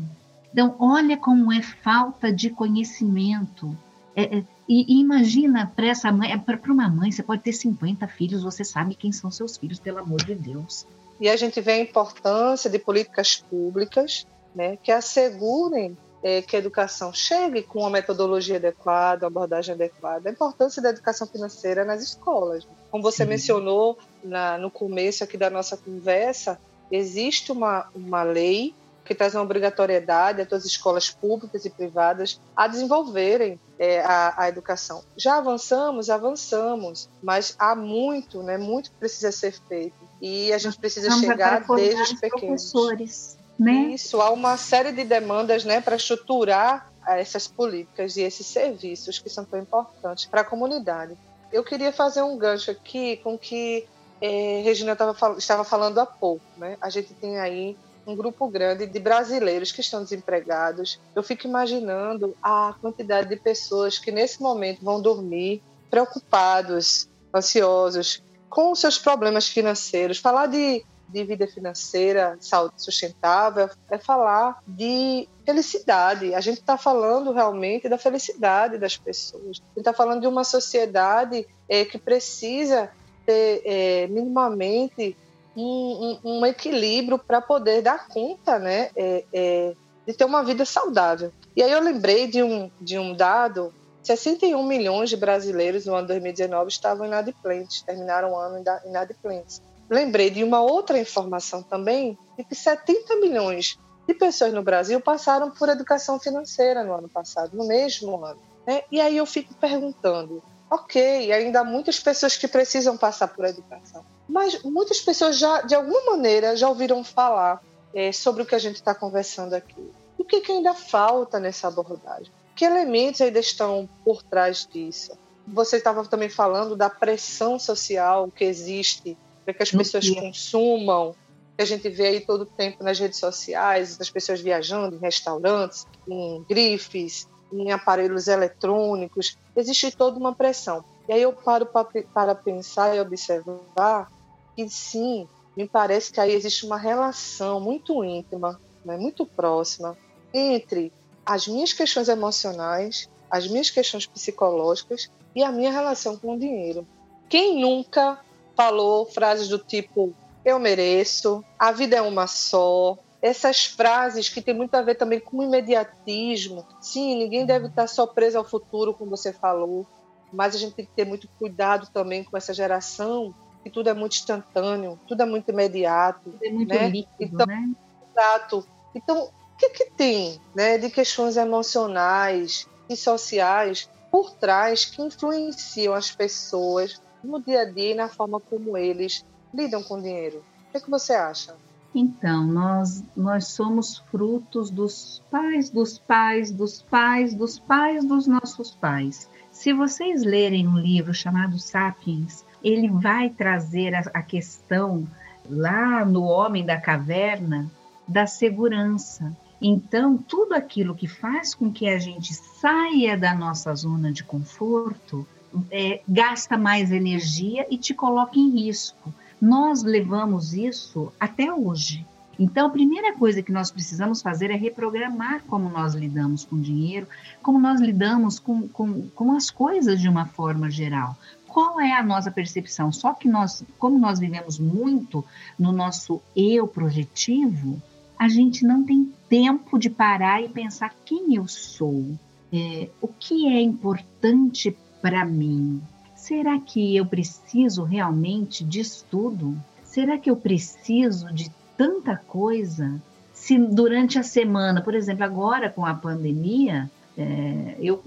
Speaker 5: Então, olha como é falta de conhecimento é, é, e, e, imagina para essa mãe, é, para uma mãe, você pode ter 50 filhos, você sabe quem são seus filhos, pelo amor de Deus.
Speaker 4: E a gente vê a importância de políticas públicas né, que assegurem é, que a educação chegue com uma metodologia adequada, uma abordagem adequada. A importância da educação financeira nas escolas. Como você Sim. mencionou na, no começo aqui da nossa conversa, existe uma, uma lei que traz uma obrigatoriedade a todas as escolas públicas e privadas a desenvolverem é, a, a, educação. Já avançamos, avançamos, mas há muito, né, muito que precisa ser feito. E a gente precisa Vamos chegar desde os pequenos.
Speaker 5: Professores, né?
Speaker 4: Isso, há uma série de demandas né, para estruturar essas políticas e esses serviços que são tão importantes para a comunidade. Eu queria fazer um gancho aqui com que é, Regina tava, estava falando há pouco. Né? A gente tem aí um grupo grande de brasileiros que estão desempregados. Eu fico imaginando a quantidade de pessoas que nesse momento vão dormir preocupados, ansiosos, com seus problemas financeiros. Falar de, de vida financeira, saúde sustentável, é falar de felicidade. A gente está falando realmente da felicidade das pessoas. A gente está falando de uma sociedade é, que precisa ter é, minimamente um, um, equilíbrio para poder dar conta né, é, é, de ter uma vida saudável. E aí eu lembrei de um, de um dado: 61 milhões de brasileiros no ano 2019 estavam inadimplentes, terminaram o ano inadimplentes. Lembrei de uma outra informação também, de que 70 milhões de pessoas no Brasil passaram por educação financeira no ano passado, no mesmo ano. Né? E aí eu fico perguntando, ok, ainda há muitas pessoas que precisam passar por educação. Mas muitas pessoas já, de alguma maneira, já ouviram falar é, sobre o que a gente está conversando aqui. O que, que ainda falta nessa abordagem? Que elementos ainda estão por trás disso? Você estava também falando da pressão social que existe para que as pessoas consumam, que a gente vê aí todo o tempo nas redes sociais, as pessoas viajando em restaurantes, em grifes, em aparelhos eletrônicos, existe toda uma pressão. E aí eu paro para pensar e observar que sim, me parece que aí existe uma relação muito íntima, né, muito próxima entre as minhas questões emocionais, as minhas questões psicológicas e a minha relação com o dinheiro. Quem nunca falou frases do tipo eu mereço, a vida é uma só, essas frases que tem muito a ver também com imediatismo. Sim, ninguém deve estar só preso ao futuro, como você falou, mas a gente tem que ter muito cuidado também com essa geração que tudo é muito instantâneo, tudo é muito imediato. Tudo
Speaker 5: é muito
Speaker 4: né?
Speaker 5: líquido,
Speaker 4: então,
Speaker 5: né?
Speaker 4: Exato. Então, o que, que tem né, de questões emocionais e sociais por trás que influenciam as pessoas no dia a dia e na forma como eles lidam com o dinheiro? O que, que você acha?
Speaker 5: Então, nós, nós somos frutos dos pais, dos pais, dos pais, dos pais dos nossos pais. Se vocês lerem um livro chamado Sapiens, ele vai trazer a, a questão lá no homem da caverna da segurança. Então, tudo aquilo que faz com que a gente saia da nossa zona de conforto é, gasta mais energia e te coloca em risco. Nós levamos isso até hoje. Então, a primeira coisa que nós precisamos fazer é reprogramar como nós lidamos com dinheiro, como nós lidamos com, com, com as coisas de uma forma geral. Qual é a nossa percepção? Só que nós, como nós vivemos muito no nosso eu projetivo, a gente não tem tempo de parar e pensar quem eu sou, é, o que é importante para mim. Será que eu preciso realmente disso tudo? Será que eu preciso de tanta coisa? Se durante a semana, por exemplo, agora com a pandemia, é, eu,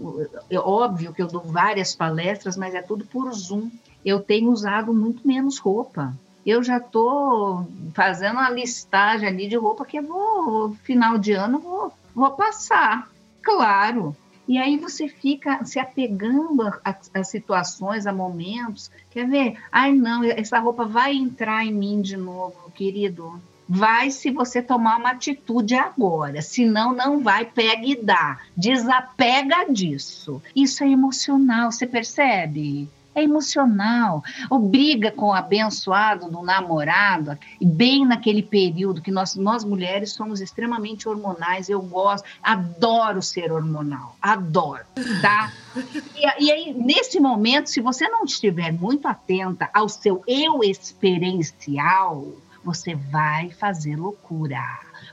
Speaker 5: óbvio que eu dou várias palestras, mas é tudo por Zoom. Eu tenho usado muito menos roupa. Eu já estou fazendo uma listagem ali de roupa que eu vou, final de ano, vou, vou passar. Claro. E aí você fica se apegando a, situações, a momentos. Quer ver? Ai, não, essa roupa vai entrar em mim de novo, querido vai se você tomar uma atitude agora, senão não vai, pega e dá. Desapega disso. Isso é emocional, você percebe? É emocional. Ou briga com o abençoado do namorado, bem naquele período que nós, nós mulheres somos extremamente hormonais. Eu gosto, adoro ser hormonal, adoro, tá? E, e aí, nesse momento, se você não estiver muito atenta ao seu eu experiencial, você vai fazer loucura.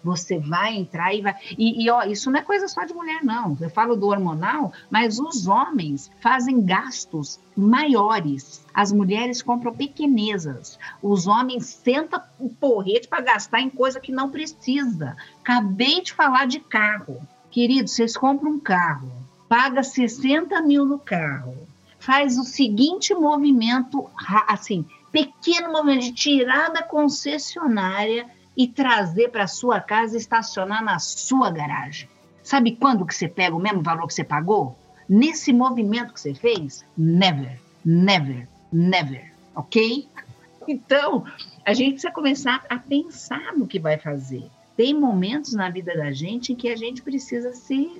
Speaker 5: Você vai entrar e vai. E, e, ó, isso não é coisa só de mulher, não. Eu falo do hormonal, mas os homens fazem gastos maiores. As mulheres compram pequenezas. Os homens sentam o porrete para gastar em coisa que não precisa. Acabei de falar de carro. Querido, vocês compram um carro, paga 60 mil no carro, faz o seguinte movimento, assim, pequeno movimento de tirar da concessionária e trazer para sua casa e estacionar na sua garagem. Sabe quando que você pega o mesmo valor que você pagou? Nesse movimento que você fez? Never, never, never, ok? Então, a gente precisa começar a pensar no que vai fazer. Tem momentos na vida da gente em que a gente precisa se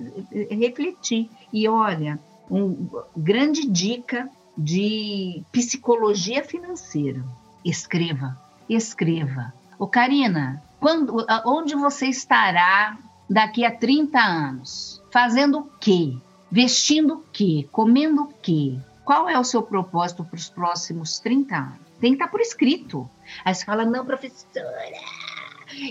Speaker 5: refletir. E olha, uma grande dica de psicologia financeira. Escreva, escreva. Ô, Karina, quando, onde você estará daqui a 30 anos? Fazendo o quê? Vestindo o quê? Comendo o quê? Qual é o seu propósito para os próximos 30 anos? Tem que estar por escrito. Aí você fala, não, professora,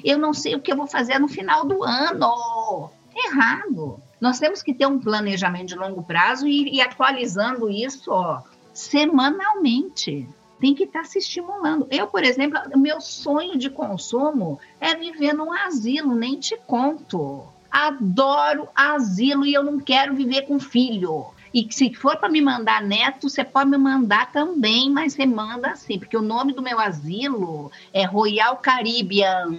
Speaker 5: eu não sei o que eu vou fazer no final do ano. Errado. Nós temos que ter um planejamento de longo prazo e, e atualizando isso ó, semanalmente. Tem que estar tá se estimulando. Eu, por exemplo, meu sonho de consumo é viver num asilo, nem te conto. Adoro asilo e eu não quero viver com filho. E se for para me mandar neto, você pode me mandar também, mas você manda assim, porque o nome do meu asilo é Royal Caribbean.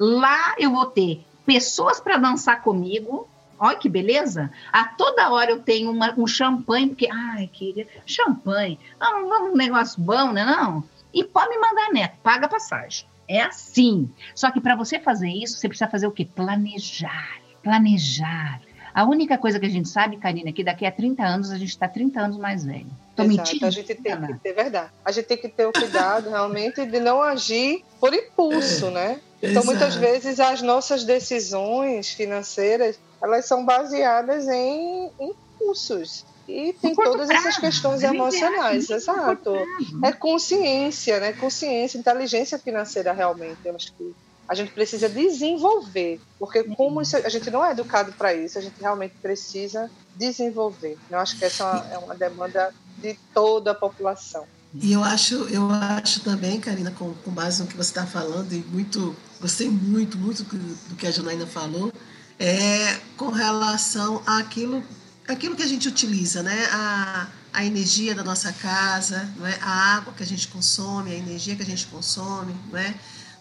Speaker 5: Lá eu vou ter pessoas para dançar comigo, Olha que beleza! A toda hora eu tenho uma, um champanhe, porque, ai, queria, champanhe, não, não, um negócio bom, né? Não. E pode me mandar neto, paga a passagem. É assim. Só que para você fazer isso, você precisa fazer o quê? Planejar. Planejar. A única coisa que a gente sabe, Karina, é que daqui a 30 anos a gente está 30 anos mais velho.
Speaker 4: Tô Exato, mentindo? A gente tem que ter, verdade. A gente tem que ter o cuidado realmente de não agir por impulso, né? Então, Exato. muitas vezes, as nossas decisões financeiras elas são baseadas em impulsos. E tem todas prazo, essas questões emocionais, exato. É consciência, né? Consciência, inteligência financeira realmente. Eu acho que a gente precisa desenvolver, porque como isso, a gente não é educado para isso, a gente realmente precisa desenvolver. Eu acho que essa é uma demanda de toda a população.
Speaker 3: E eu acho, eu acho também, Karina, com, com base no que você está falando, e muito, gostei muito, muito do que a Janaína falou, é, com relação àquilo, àquilo que a gente utiliza, né? A, a energia da nossa casa, não é? a água que a gente consome, a energia que a gente consome, não é?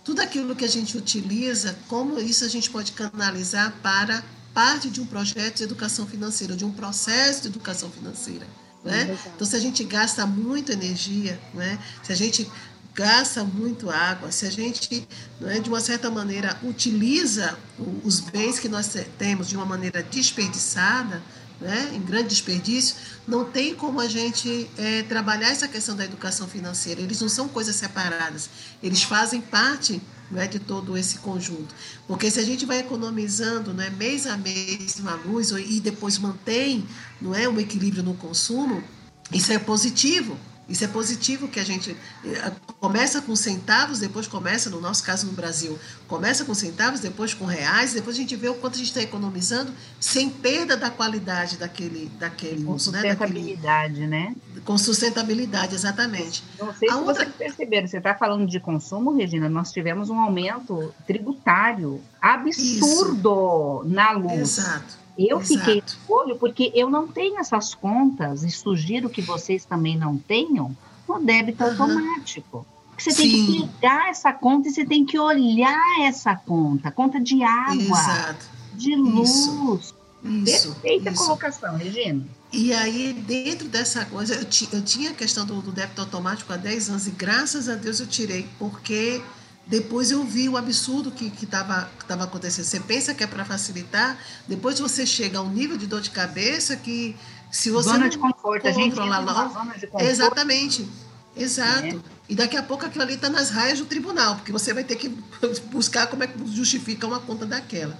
Speaker 3: tudo aquilo que a gente utiliza, como isso a gente pode canalizar para parte de um projeto de educação financeira, de um processo de educação financeira. Né? Então, se a gente gasta muita energia, né? se a gente gasta muito água, se a gente, é, de uma certa maneira, utiliza os bens que nós temos de uma maneira desperdiçada, né, em grande desperdício, não tem como a gente é, trabalhar essa questão da educação financeira. Eles não são coisas separadas, eles fazem parte né, de todo esse conjunto. Porque se a gente vai economizando né, mês a mês uma luz e depois mantém não é, um equilíbrio no consumo, isso é positivo. Isso é positivo que a gente eh, começa com centavos, depois começa, no nosso caso no Brasil, começa com centavos, depois com reais, depois a gente vê o quanto a gente está economizando sem perda da qualidade daquele, daquele
Speaker 5: com. Sustentabilidade, né?
Speaker 3: Daquele, com sustentabilidade, exatamente.
Speaker 5: Não sei a se outra... vocês perceberam, você está falando de consumo, Regina, nós tivemos um aumento tributário absurdo Isso. na luz.
Speaker 3: Exato.
Speaker 5: Eu Exato. fiquei de olho porque eu não tenho essas contas e sugiro que vocês também não tenham no débito uhum. automático. Você Sim. tem que pegar essa conta e você tem que olhar essa conta, conta de água,
Speaker 3: Exato.
Speaker 5: de luz. Isso. Isso, Perfeita isso. colocação, Regina.
Speaker 3: E aí, dentro dessa coisa, eu, eu tinha a questão do, do, débito automático há 10 anos e graças a Deus eu tirei, porque depois eu vi o absurdo que estava que tava acontecendo. Você pensa que é para facilitar, depois você chega a um nível de dor de cabeça que se você
Speaker 5: zona
Speaker 3: não
Speaker 5: de conforto, a gente
Speaker 3: lá, zona de conforto. exatamente, exato. É. E daqui a pouco aquilo ali está nas raias do tribunal, porque você vai ter que buscar como é que justifica uma conta daquela.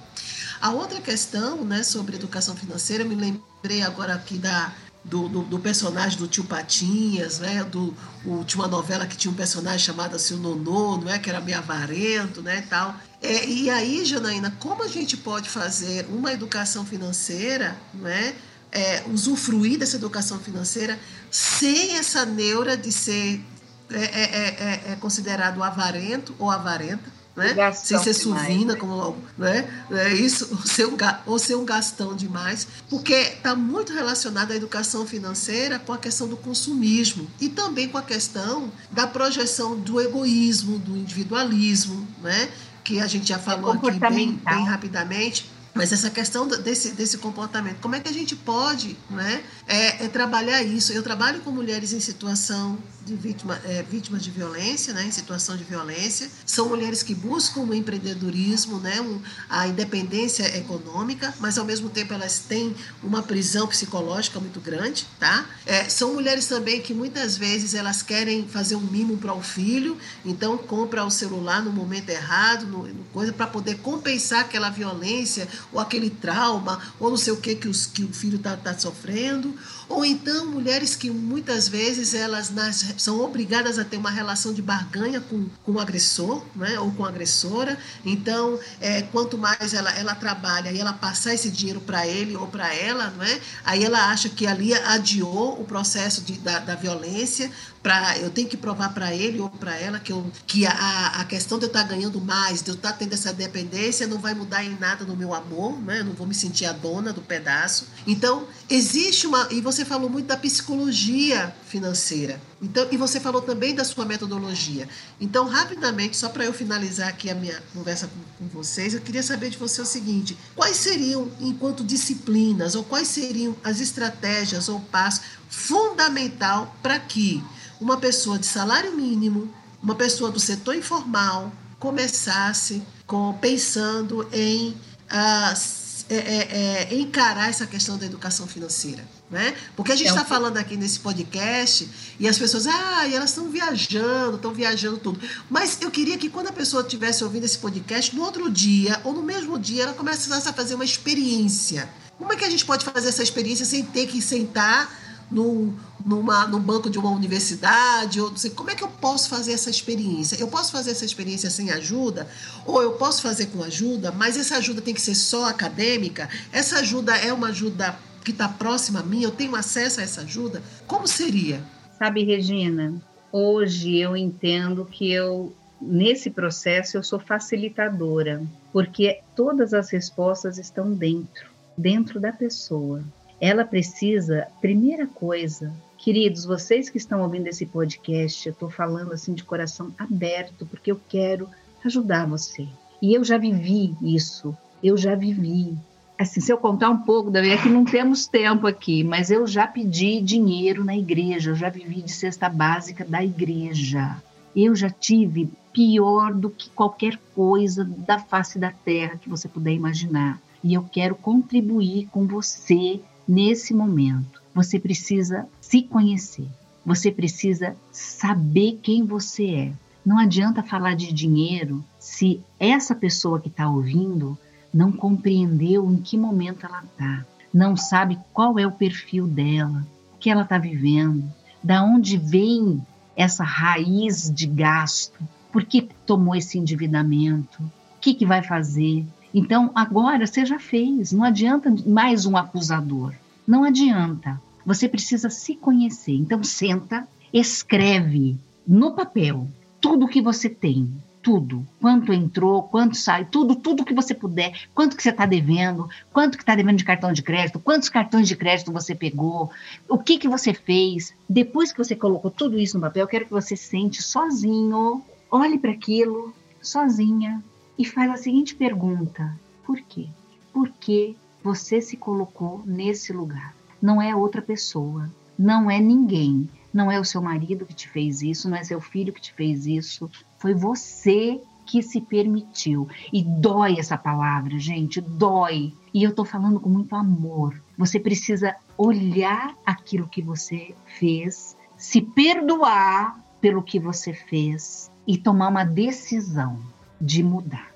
Speaker 3: A outra questão, né, sobre educação financeira, eu me lembrei agora aqui da do, do, do, personagem do tio Patinhas, né? Do, o, tinha uma novela que tinha um personagem chamado assim, o Nonô, não é? que era meio avarento né? e tal. É, e aí, Janaína, como a gente pode fazer uma educação financeira, não é? É, usufruir dessa educação financeira sem essa neura de ser é, é, é, é, é considerado avarento ou avarenta, né? Sem ser suvina, como né? É isso, ou ser, um, ou ser um gastão demais, porque está muito relacionado à educação financeira com a questão do consumismo e também com a questão da projeção do egoísmo, do individualismo, né? que a gente já falou é aqui bem, bem rapidamente mas essa questão desse, desse comportamento, como é que a gente pode né, é, é trabalhar isso? Eu trabalho com mulheres em situação de vítima, é, vítimas de violência, né, em situação de violência. São mulheres que buscam o empreendedorismo, né, um, a independência econômica, mas ao mesmo tempo elas têm uma prisão psicológica muito grande. Tá? É, são mulheres também que muitas vezes elas querem fazer um mimo para o filho, então compra o celular no momento errado, no, no coisa para poder compensar aquela violência ou aquele trauma, ou não sei o que que, os, que o filho está tá sofrendo. Ou então mulheres que muitas vezes elas nas, são obrigadas a ter uma relação de barganha com, com o agressor, né, ou com a agressora. Então, é, quanto mais ela, ela trabalha e ela passar esse dinheiro para ele ou para ela, não é? aí ela acha que ali adiou o processo de, da, da violência, para eu tenho que provar para ele ou para ela que, eu, que a, a questão de eu estar tá ganhando mais, de eu estar tá tendo essa dependência, não vai mudar em nada no meu amor, né? Eu não vou me sentir a dona do pedaço. Então, existe uma. E você falou muito da psicologia financeira. Então, e você falou também da sua metodologia. Então, rapidamente, só para eu finalizar aqui a minha conversa com, com vocês, eu queria saber de você o seguinte: quais seriam, enquanto disciplinas, ou quais seriam as estratégias ou passos fundamental para que uma pessoa de salário mínimo, uma pessoa do setor informal, começasse com, pensando em uh, é, é, é, encarar essa questão da educação financeira. Né? Porque a gente está é falando aqui nesse podcast e as pessoas, ah, e elas estão viajando, estão viajando tudo. Mas eu queria que quando a pessoa estivesse ouvindo esse podcast, no outro dia ou no mesmo dia, ela começasse a fazer uma experiência. Como é que a gente pode fazer essa experiência sem ter que sentar no, numa, no banco de uma universidade, ou sei, como é que eu posso fazer essa experiência? Eu posso fazer essa experiência sem ajuda, ou eu posso fazer com ajuda, mas essa ajuda tem que ser só acadêmica? Essa ajuda é uma ajuda que está próxima a mim? Eu tenho acesso a essa ajuda? Como seria?
Speaker 5: Sabe, Regina, hoje eu entendo que eu nesse processo eu sou facilitadora, porque todas as respostas estão dentro, dentro da pessoa ela precisa, primeira coisa, queridos, vocês que estão ouvindo esse podcast, eu estou falando assim de coração aberto, porque eu quero ajudar você. E eu já vivi isso, eu já vivi. Assim, se eu contar um pouco, é que não temos tempo aqui, mas eu já pedi dinheiro na igreja, eu já vivi de cesta básica da igreja. Eu já tive pior do que qualquer coisa da face da terra que você puder imaginar. E eu quero contribuir com você nesse momento. Você precisa se conhecer. Você precisa saber quem você é. Não adianta falar de dinheiro se essa pessoa que está ouvindo não compreendeu em que momento ela está, não sabe qual é o perfil dela, o que ela está vivendo, da onde vem essa raiz de gasto, por que tomou esse endividamento, o que, que vai fazer. Então, agora você já fez, não adianta mais um acusador, não adianta. Você precisa se conhecer. Então, senta, escreve no papel tudo que você tem, tudo, quanto entrou, quanto sai, tudo, tudo que você puder, quanto que você está devendo, quanto que está devendo de cartão de crédito, quantos cartões de crédito você pegou, o que que você fez. Depois que você colocou tudo isso no papel, eu quero que você sente sozinho, olhe para aquilo, sozinha, e faz a seguinte pergunta: por quê? Por que você se colocou nesse lugar? Não é outra pessoa, não é ninguém. Não é o seu marido que te fez isso, não é seu filho que te fez isso, foi você que se permitiu. E dói essa palavra, gente, dói. E eu tô falando com muito amor. Você precisa olhar aquilo que você fez, se perdoar pelo que você fez e tomar uma decisão de mudar.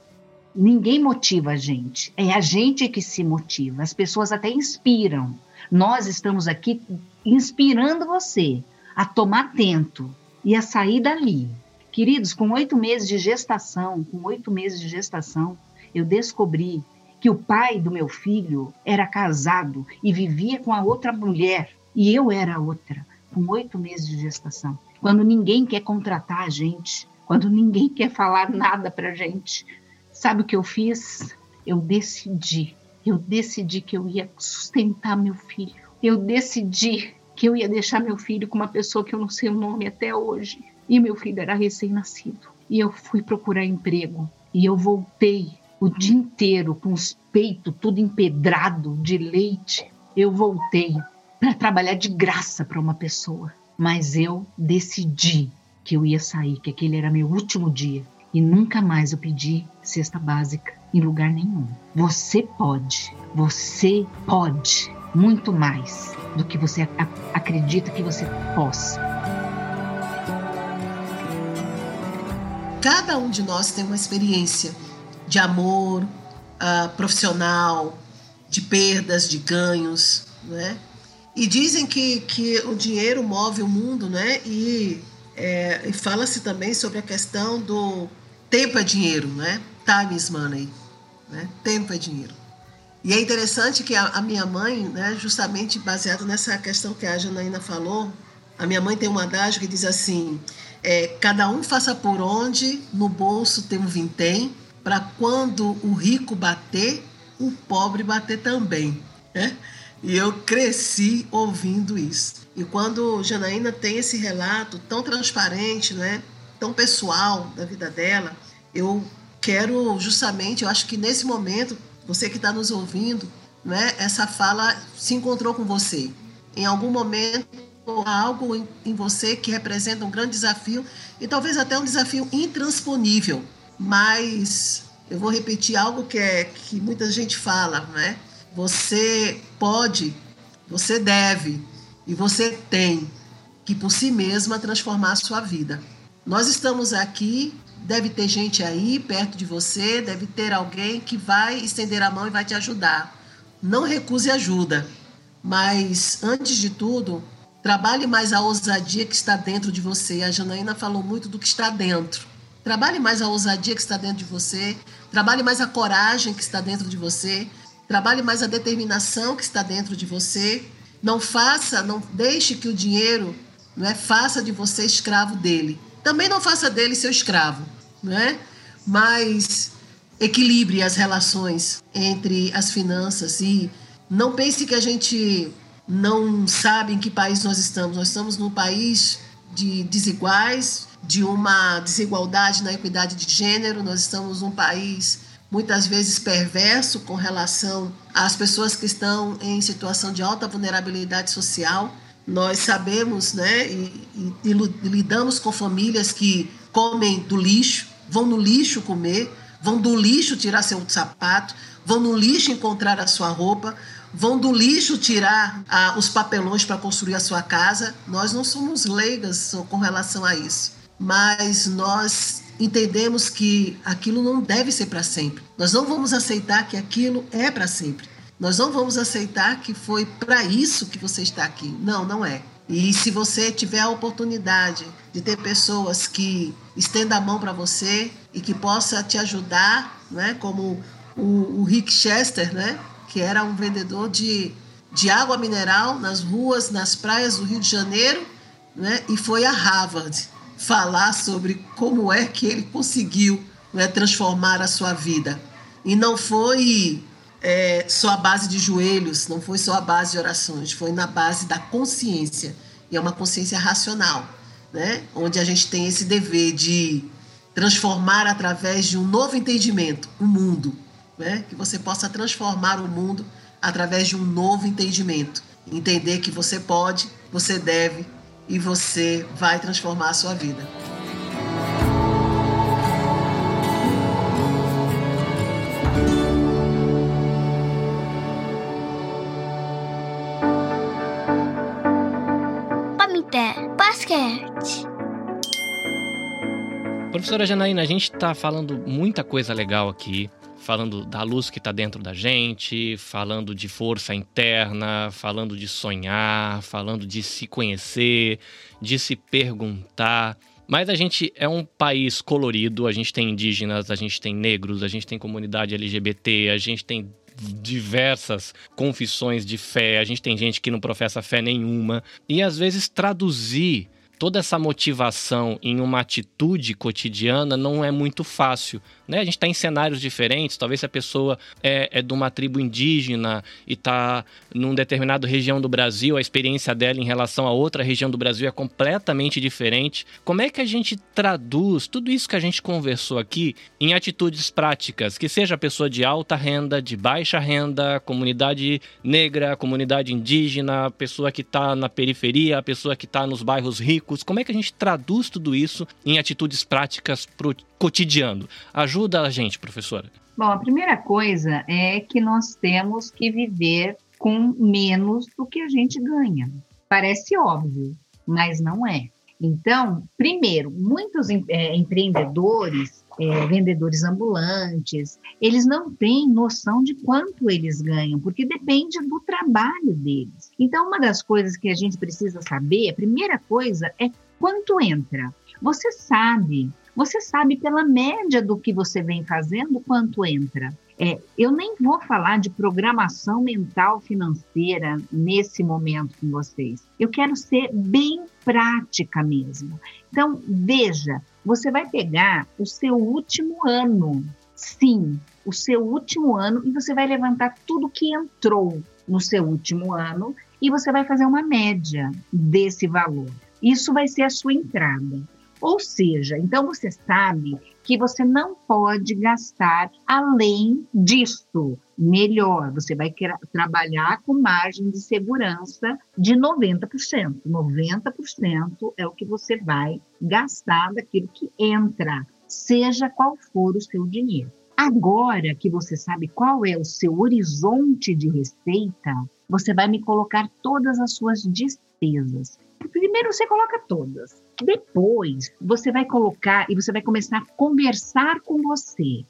Speaker 5: Ninguém motiva a gente, é a gente que se motiva. As pessoas até inspiram. Nós estamos aqui inspirando você a tomar atento e a sair dali Queridos, com oito meses de gestação, com oito meses de gestação, eu descobri que o pai do meu filho era casado e vivia com a outra mulher e eu era a outra, com oito meses de gestação. Quando ninguém quer contratar a gente, quando ninguém quer falar nada para gente, sabe o que eu fiz? Eu decidi, eu decidi que eu ia sustentar meu filho. Eu decidi que eu ia deixar meu filho com uma pessoa que eu não sei o nome até hoje. E meu filho era recém-nascido. E eu fui procurar emprego. E eu voltei o dia inteiro com os peitos tudo empedrado de leite. Eu voltei para trabalhar de graça para uma pessoa. Mas eu decidi que eu ia sair, que aquele era meu último dia. E nunca mais eu pedi cesta básica em lugar nenhum. Você pode, você pode muito mais do que você acredita que você possa.
Speaker 3: cada um de nós tem uma experiência de amor uh, profissional, de perdas, de ganhos, né? E dizem que, que o dinheiro move o mundo, né? E, é, e fala-se também sobre a questão do tempo é dinheiro, né? Time is money, né? Tempo é dinheiro. E é interessante que a, a minha mãe, né, justamente baseado nessa questão que a Janaína falou, a minha mãe tem um adágio que diz assim: é, cada um faça por onde, no bolso tem um vintém, para quando o rico bater, o pobre bater também. Né? E eu cresci ouvindo isso. E quando Janaína tem esse relato tão transparente, né, tão pessoal da vida dela, eu quero justamente, eu acho que nesse momento, você que está nos ouvindo, né, essa fala se encontrou com você. Em algum momento algo em, em você que representa um grande desafio e talvez até um desafio intransponível. Mas eu vou repetir algo que é que muita gente fala, né? Você pode, você deve e você tem que por si mesma transformar a sua vida. Nós estamos aqui, deve ter gente aí perto de você, deve ter alguém que vai estender a mão e vai te ajudar. Não recuse ajuda, mas antes de tudo, Trabalhe mais a ousadia que está dentro de você. A Janaína falou muito do que está dentro. Trabalhe mais a ousadia que está dentro de você. Trabalhe mais a coragem que está dentro de você. Trabalhe mais a determinação que está dentro de você. Não faça, não deixe que o dinheiro não é, faça de você escravo dele. Também não faça dele seu escravo, não é? Mas equilibre as relações entre as finanças e não pense que a gente não sabe em que país nós estamos. Nós estamos num país de desiguais, de uma desigualdade na equidade de gênero, nós estamos num país muitas vezes perverso com relação às pessoas que estão em situação de alta vulnerabilidade social. Nós sabemos né, e, e, e lidamos com famílias que comem do lixo, vão no lixo comer, vão do lixo tirar seu sapato, vão no lixo encontrar a sua roupa, vão do lixo tirar os papelões para construir a sua casa. Nós não somos leigas com relação a isso, mas nós entendemos que aquilo não deve ser para sempre. Nós não vamos aceitar que aquilo é para sempre. Nós não vamos aceitar que foi para isso que você está aqui. Não, não é. E se você tiver a oportunidade de ter pessoas que estendam a mão para você e que possa te ajudar, né? como o, o Rick Chester, né? que era um vendedor de, de água mineral nas ruas, nas praias do Rio de Janeiro, né? e foi a Harvard falar sobre como é que ele conseguiu né, transformar a sua vida. E não foi é, só a base de joelhos, não foi só a base de orações, foi na base da consciência. E é uma consciência racional, né? onde a gente tem esse dever de transformar através de um novo entendimento o mundo, né? que você possa transformar o mundo através de um novo entendimento. Entender que você pode, você deve e você vai transformar a sua vida.
Speaker 6: Basquete.
Speaker 2: Professora Janaína, a gente está falando muita coisa legal aqui falando da luz que está dentro da gente, falando de força interna, falando de sonhar, falando de se conhecer, de se perguntar. Mas a gente é um país colorido, a gente tem indígenas, a gente tem negros, a gente tem comunidade LGBT, a gente tem diversas confissões de fé, a gente tem gente que não professa fé nenhuma. E às vezes traduzir toda essa motivação em uma atitude cotidiana não é muito fácil. Né? A gente está em cenários diferentes, talvez se a pessoa é, é de uma tribo indígena e está num determinado região do Brasil, a experiência dela em relação a outra região do Brasil é completamente diferente. Como é que a gente traduz tudo isso que a gente conversou aqui em atitudes práticas, que seja a pessoa de alta renda, de baixa renda, comunidade negra, comunidade indígena, pessoa que está na periferia, pessoa que está nos bairros ricos, como é que a gente traduz tudo isso em atitudes práticas para o cotidiano? Ajuda a gente, professora.
Speaker 5: Bom, a primeira coisa é que nós temos que viver com menos do que a gente ganha. Parece óbvio, mas não é. Então, primeiro, muitos é, empreendedores, é, vendedores ambulantes, eles não têm noção de quanto eles ganham, porque depende do trabalho deles. Então, uma das coisas que a gente precisa saber, a primeira coisa é quanto entra. Você sabe você sabe pela média do que você vem fazendo quanto entra. É, eu nem vou falar de programação mental financeira nesse momento com vocês. Eu quero ser bem prática mesmo. Então, veja, você vai pegar o seu último ano, sim, o seu último ano, e você vai levantar tudo que entrou no seu último ano e você vai fazer uma média desse valor. Isso vai ser a sua entrada. Ou seja, então você sabe que você não pode gastar além disso. Melhor, você vai trabalhar com margem de segurança de 90%. 90% é o que você vai gastar daquilo que entra, seja qual for o seu dinheiro. Agora que você sabe qual é o seu horizonte de receita, você vai me colocar todas as suas despesas. Primeiro você coloca todas. Depois você vai colocar e você vai começar a conversar com você.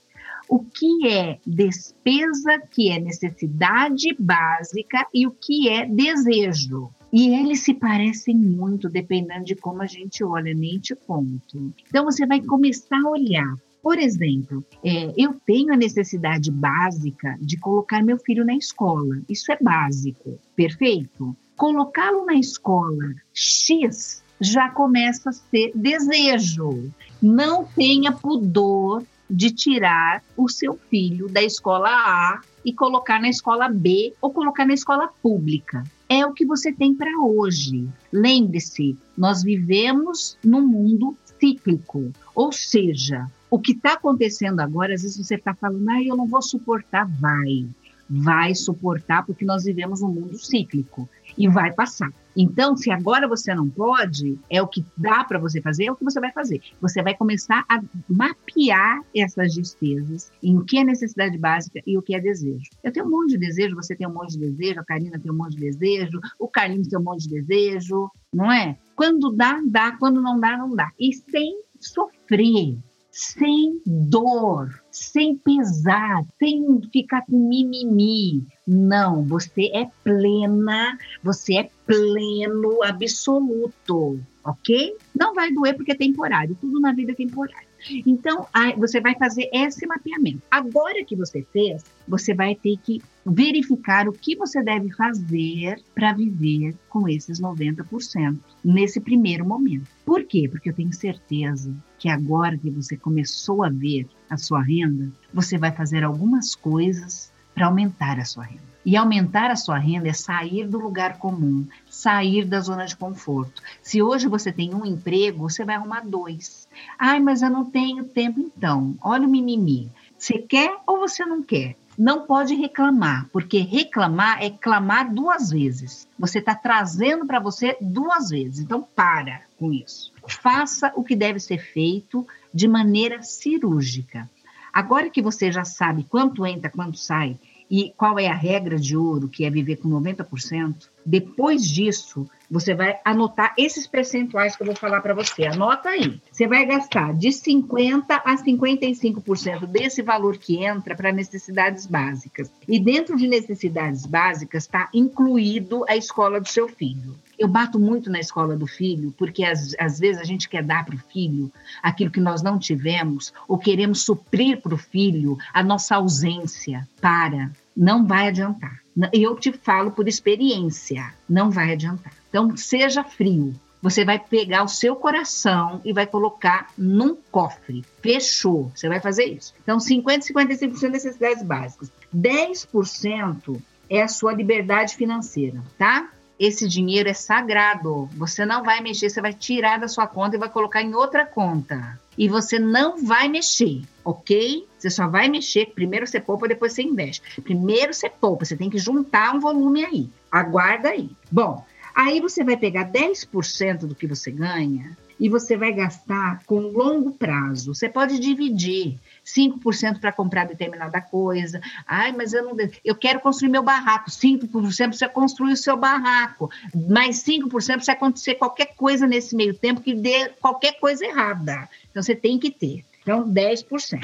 Speaker 5: O que é despesa, que é necessidade básica e o que é desejo. E eles se parecem muito, dependendo de como a gente olha, nem te conto. Então você vai começar a olhar. Por exemplo, é, eu tenho a necessidade básica de colocar meu filho na escola. Isso é básico, perfeito? Colocá-lo na escola X já começa a ser desejo. Não tenha pudor de tirar o seu filho da escola A e colocar na escola B ou colocar na escola pública. É o que você tem para hoje. Lembre-se, nós vivemos num mundo cíclico, ou seja, o que está acontecendo agora, às vezes você está falando, ah, eu não vou suportar, vai. vai suportar, porque nós vivemos um mundo cíclico e vai passar. Então, se agora você não pode, é o que dá para você fazer, é o que você vai fazer. Você vai começar a mapear essas despesas, em o que é necessidade básica e o que é desejo. Eu tenho um monte de desejo, você tem um monte de desejo, a Karina tem um monte de desejo, o Carlinhos tem um monte de desejo, não é? Quando dá, dá, quando não dá, não dá. E sem sofrer sem dor, sem pesar, sem ficar com mimimi. Não, você é plena, você é pleno absoluto, ok? Não vai doer porque é temporário, tudo na vida é temporário. Então, você vai fazer esse mapeamento. Agora que você fez, você vai ter que verificar o que você deve fazer para viver com esses 90% nesse primeiro momento. Por quê? Porque eu tenho certeza que agora que você começou a ver a sua renda, você vai fazer algumas coisas para aumentar a sua renda. E aumentar a sua renda é sair do lugar comum, sair da zona de conforto. Se hoje você tem um emprego, você vai arrumar dois. Ai, mas eu não tenho tempo então. Olha o mimimi. Você quer ou você não quer? Não pode reclamar, porque reclamar é clamar duas vezes. Você está trazendo para você duas vezes. Então, para com isso. Faça o que deve ser feito de maneira cirúrgica. Agora que você já sabe quanto entra, quanto sai e qual é a regra de ouro, que é viver com 90%, depois disso, você vai anotar esses percentuais que eu vou falar para você. Anota aí. Você vai gastar de 50% a 55% desse valor que entra para necessidades básicas. E dentro de necessidades básicas está incluído a escola do seu filho. Eu bato muito na escola do filho, porque às, às vezes a gente quer dar para o filho aquilo que nós não tivemos, ou queremos suprir para o filho a nossa ausência. Para, não vai adiantar. Eu te falo por experiência, não vai adiantar. Então, seja frio. Você vai pegar o seu coração e vai colocar num cofre. Fechou. Você vai fazer isso. Então, 50, 55% necessidades básicas. 10% é a sua liberdade financeira, tá? esse dinheiro é sagrado. Você não vai mexer, você vai tirar da sua conta e vai colocar em outra conta. E você não vai mexer, ok? Você só vai mexer. Primeiro você poupa, depois você investe. Primeiro você poupa, você tem que juntar um volume aí. Aguarda aí. Bom, aí você vai pegar 10% do que você ganha e você vai gastar com longo prazo. Você pode dividir 5% para comprar determinada coisa. Ai, mas eu não eu quero construir meu barraco. 5% para você construir o seu barraco. Mais 5% para você acontecer qualquer coisa nesse meio tempo que dê qualquer coisa errada. Então você tem que ter. Então 10%.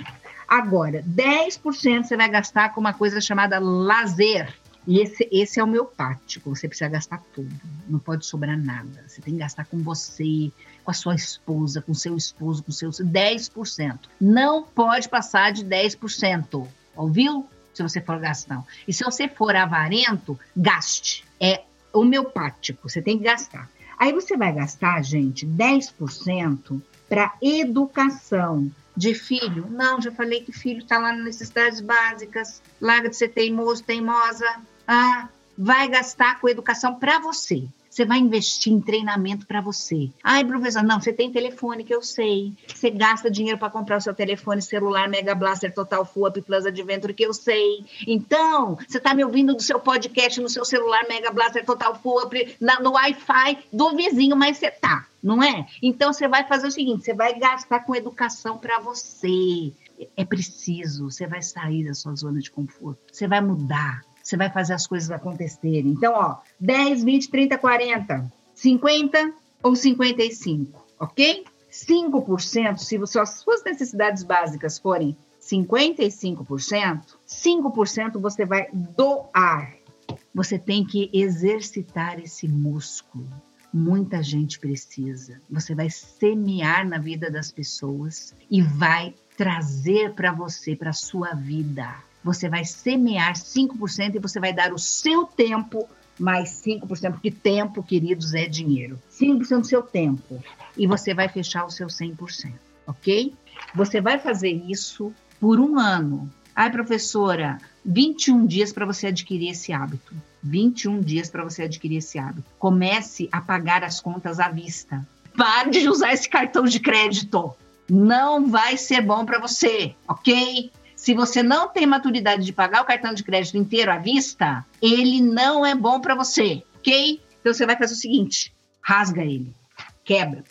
Speaker 5: Agora, 10% você vai gastar com uma coisa chamada lazer. E esse, esse é o meu pático. Você precisa gastar tudo. Não pode sobrar nada. Você tem que gastar com você, com a sua esposa, com seu esposo, com seus 10%. Não pode passar de 10%. Ouviu? Se você for gastão. E se você for avarento, gaste. É homeopático. Você tem que gastar. Aí você vai gastar, gente, 10% para educação de filho. Não, já falei que filho está lá nas necessidades básicas. Larga de ser teimoso, teimosa. Ah, vai gastar com educação para você. Você vai investir em treinamento para você. Ai, professor, não, você tem telefone que eu sei. Você gasta dinheiro para comprar o seu telefone celular Mega Blaster Total Full Up Plus Adventure que eu sei. Então, você está me ouvindo do seu podcast no seu celular Mega Blaster Total Full Up na, no Wi-Fi do vizinho, mas você tá, não é? Então, você vai fazer o seguinte: você vai gastar com educação para você. É preciso, você vai sair da sua zona de conforto, você vai mudar, você vai fazer as coisas acontecerem. Então, ó, 10, 20, 30, 40, 50 ou 55, ok? 5%, se você, as suas necessidades básicas forem 55%, 5% você vai doar. Você tem que exercitar esse músculo. Muita gente precisa. Você vai semear na vida das pessoas e vai trazer para você, para sua vida você vai semear 5% e você vai dar o seu tempo mais 5%, porque tempo, queridos, é dinheiro. 5% do seu tempo. E você vai fechar o seu 100%, ok? Você vai fazer isso por um ano. Ai, professora, 21 dias para você adquirir esse hábito. 21 dias para você adquirir esse hábito. Comece a pagar as contas à vista. Pare de usar esse cartão de crédito. Não vai ser bom para você, ok? Se você não tem maturidade de pagar o cartão de crédito inteiro à vista, ele não é bom para você, ok? Então você vai fazer o seguinte: rasga ele quebra.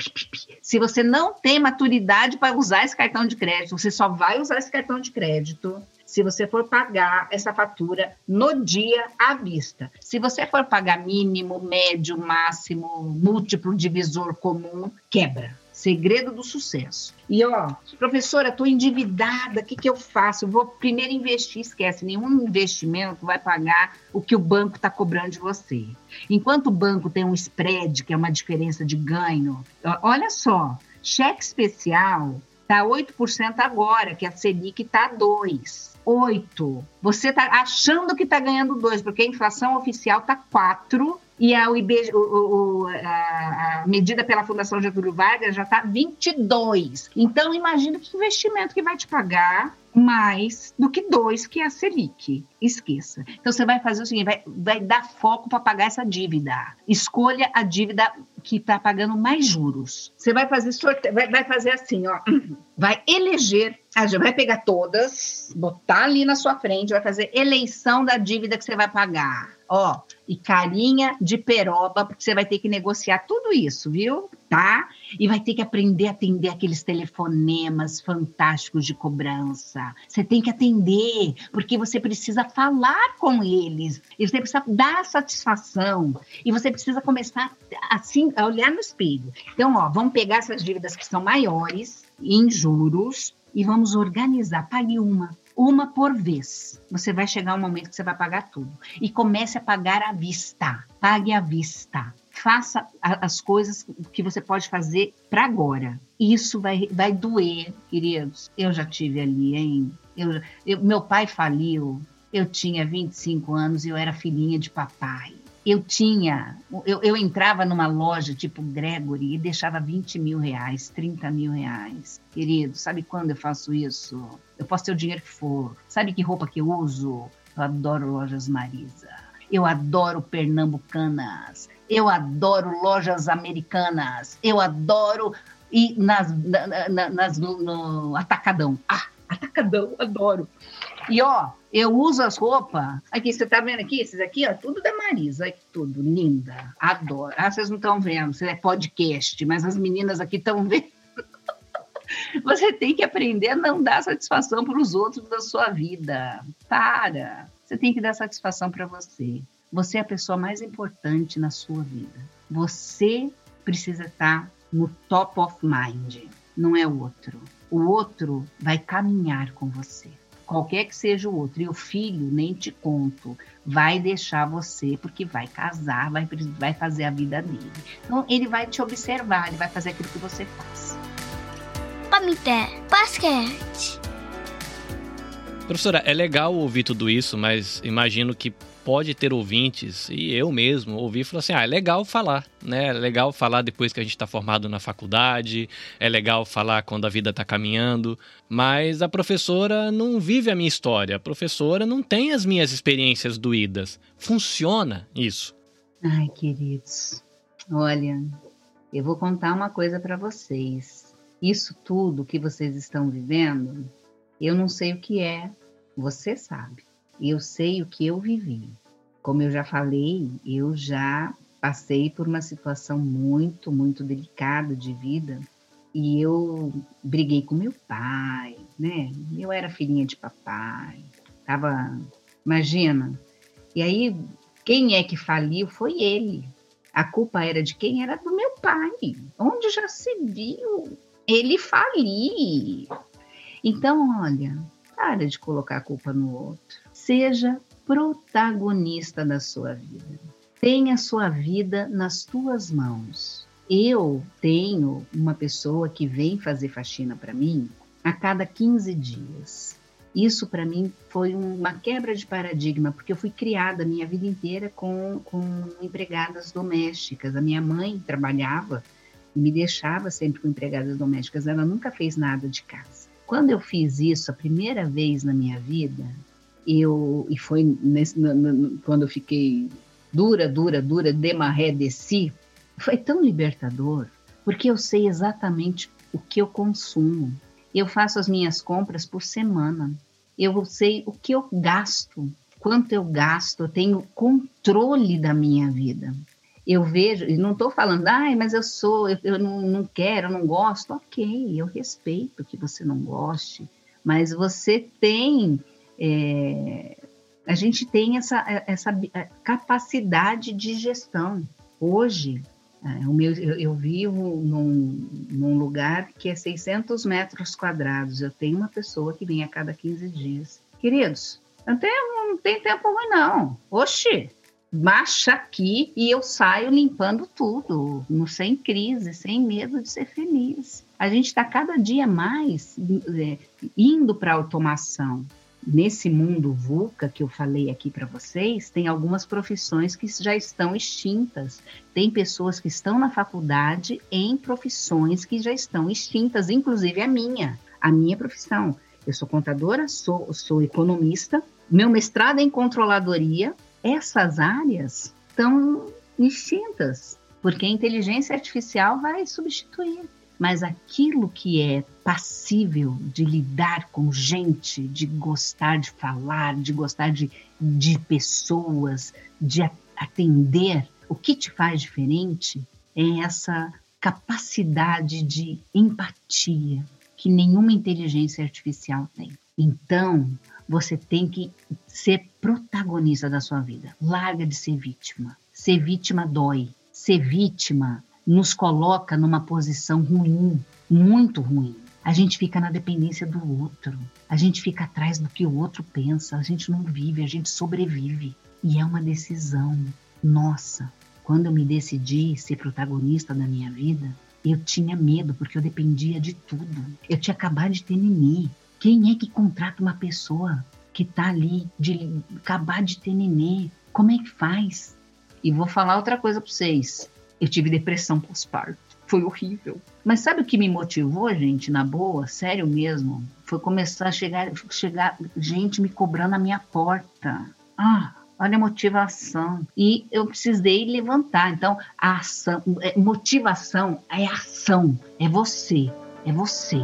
Speaker 5: Se você não tem maturidade para usar esse cartão de crédito, você só vai usar esse cartão de crédito se você for pagar essa fatura no dia à vista. Se você for pagar mínimo, médio, máximo, múltiplo divisor comum, quebra. Segredo do sucesso. E ó, professora, estou endividada, o que, que eu faço? Eu vou primeiro investir, esquece, nenhum investimento vai pagar o que o banco está cobrando de você. Enquanto o banco tem um spread, que é uma diferença de ganho, olha só, cheque especial está 8% agora, que a Selic está 2%. 8. Você está achando que está ganhando 2, porque a inflação oficial está 4 e a, o, o, a, medida pela Fundação Getúlio Vargas já está 22. Então, imagina que investimento que vai te pagar mais do que dois, que é a Selic. Esqueça. Então, você vai fazer o seguinte: vai, vai dar foco para pagar essa dívida. Escolha a dívida que está pagando mais juros. Você vai fazer sorteio, vai, vai fazer assim, ó. Vai eleger, vai pegar todas, botar ali na sua frente, vai fazer eleição da dívida que você vai pagar ó, e carinha de peroba, porque você vai ter que negociar tudo isso, viu? Tá? E vai ter que aprender a atender aqueles telefonemas fantásticos de cobrança. Você tem que atender, porque você precisa falar com eles, e você precisa dar satisfação, e você precisa começar assim a olhar no espelho. Então, ó, vamos pegar essas dívidas que são maiores em juros e vamos organizar. Pague uma, uma por vez. Você vai chegar um momento que você vai pagar tudo. E comece a pagar à vista. Pague à vista. Faça as coisas que você pode fazer para agora. Isso vai, vai doer, queridos. Eu já tive ali, hein? Eu, eu, meu pai faliu. Eu tinha 25 anos e eu era filhinha de papai eu tinha, eu, eu, entrava numa loja tipo Gregory e deixava 20 mil reais, 30 mil reais. Querido, sabe quando eu faço isso? Eu posso ter o dinheiro que for. Sabe que roupa que eu uso? Eu adoro lojas Marisa. Eu adoro pernambucanas. Eu adoro lojas americanas. Eu adoro ir nas, na, nas no, no atacadão. Ah, atacadão, adoro. E ó, eu uso as roupas. Aqui, você tá vendo aqui? Esses aqui, ó, tudo da Marisa. Que tudo, linda. Adoro. Ah, vocês não estão vendo, você é podcast, mas as meninas aqui estão vendo. Você tem que aprender a não dar satisfação para os outros da sua vida. Para. Você tem que dar satisfação para você. Você é a pessoa mais importante na sua vida. Você precisa estar no top of mind, não é o outro. O outro vai caminhar com você qualquer que seja o outro. E o filho, nem te conto, vai deixar você porque vai casar, vai, vai fazer a vida dele. Então, ele vai te observar, ele vai fazer aquilo que você faz.
Speaker 6: Pamité, basquete.
Speaker 2: Professora, é legal ouvir tudo isso, mas imagino que pode ter ouvintes, e eu mesmo ouvi e falou assim: ah, é legal falar, né? É legal falar depois que a gente está formado na faculdade, é legal falar quando a vida está caminhando, mas a professora não vive a minha história, a professora não tem as minhas experiências doídas. Funciona isso?
Speaker 5: Ai, queridos, olha, eu vou contar uma coisa para vocês. Isso tudo que vocês estão vivendo, eu não sei o que é, você sabe. Eu sei o que eu vivi. Como eu já falei, eu já passei por uma situação muito, muito delicada de vida e eu briguei com meu pai, né? Eu era filhinha de papai, tava, imagina. E aí, quem é que faliu foi ele. A culpa era de quem? Era do meu pai. Onde já se viu ele falir? Então, olha, para de colocar a culpa no outro. Seja protagonista da sua vida. Tenha a sua vida nas tuas mãos. Eu tenho uma pessoa que vem fazer faxina para mim a cada 15 dias. Isso para mim foi uma quebra de paradigma, porque eu fui criada a minha vida inteira com, com empregadas domésticas. A minha mãe trabalhava e me deixava sempre com empregadas domésticas, ela nunca fez nada de casa. Quando eu fiz isso a primeira vez na minha vida, eu e foi nesse, no, no, quando eu fiquei dura, dura, dura, de maré, desci, foi tão libertador, porque eu sei exatamente o que eu consumo. Eu faço as minhas compras por semana. eu sei o que eu gasto, quanto eu gasto, eu tenho controle da minha vida. Eu vejo, e não estou falando, ai, mas eu sou, eu, eu não, não quero, eu não gosto. Ok, eu respeito que você não goste, mas você tem é, a gente tem essa, essa capacidade de gestão. Hoje, é, o meu, eu, eu vivo num, num, lugar que é 600 metros quadrados. Eu tenho uma pessoa que vem a cada 15 dias. Queridos, não tem, não tem tempo ruim, não. Oxi, baixa aqui e eu saio limpando tudo, sem crise, sem medo de ser feliz. A gente está cada dia mais é, indo para a automação nesse mundo VUCA que eu falei aqui para vocês, tem algumas profissões que já estão extintas. Tem pessoas que estão na faculdade em profissões que já estão extintas, inclusive a minha, a minha profissão. Eu sou contadora, sou, sou economista, meu mestrado é em controladoria. Essas áreas estão extintas, porque a inteligência artificial vai substituir mas aquilo que é passível de lidar com gente, de gostar de falar, de gostar de, de pessoas, de atender, o que te faz diferente é essa capacidade de empatia que nenhuma inteligência artificial tem. Então, você tem que ser protagonista da sua vida. Larga de ser vítima. Ser vítima dói. Ser vítima nos coloca numa posição ruim, muito ruim. A gente fica na dependência do outro, a gente fica atrás do que o outro pensa, a gente não vive, a gente sobrevive. E é uma decisão nossa. Quando eu me decidi ser protagonista da minha vida, eu tinha medo porque eu dependia de tudo. Eu tinha acabado de ter nenê. Quem é que contrata uma pessoa que está ali de acabar de ter nenê? Como é que faz? E vou falar outra coisa para vocês. Eu tive depressão pós-parto. Foi horrível. Mas sabe o que me motivou, gente, na boa, sério mesmo? Foi começar a chegar, chegar gente me cobrando a minha porta. Ah, olha a motivação. E eu precisei levantar. Então, a ação, é, motivação é ação, é você, é você.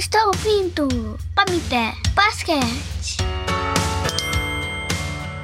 Speaker 6: Está ouvindo Pamité Basquete.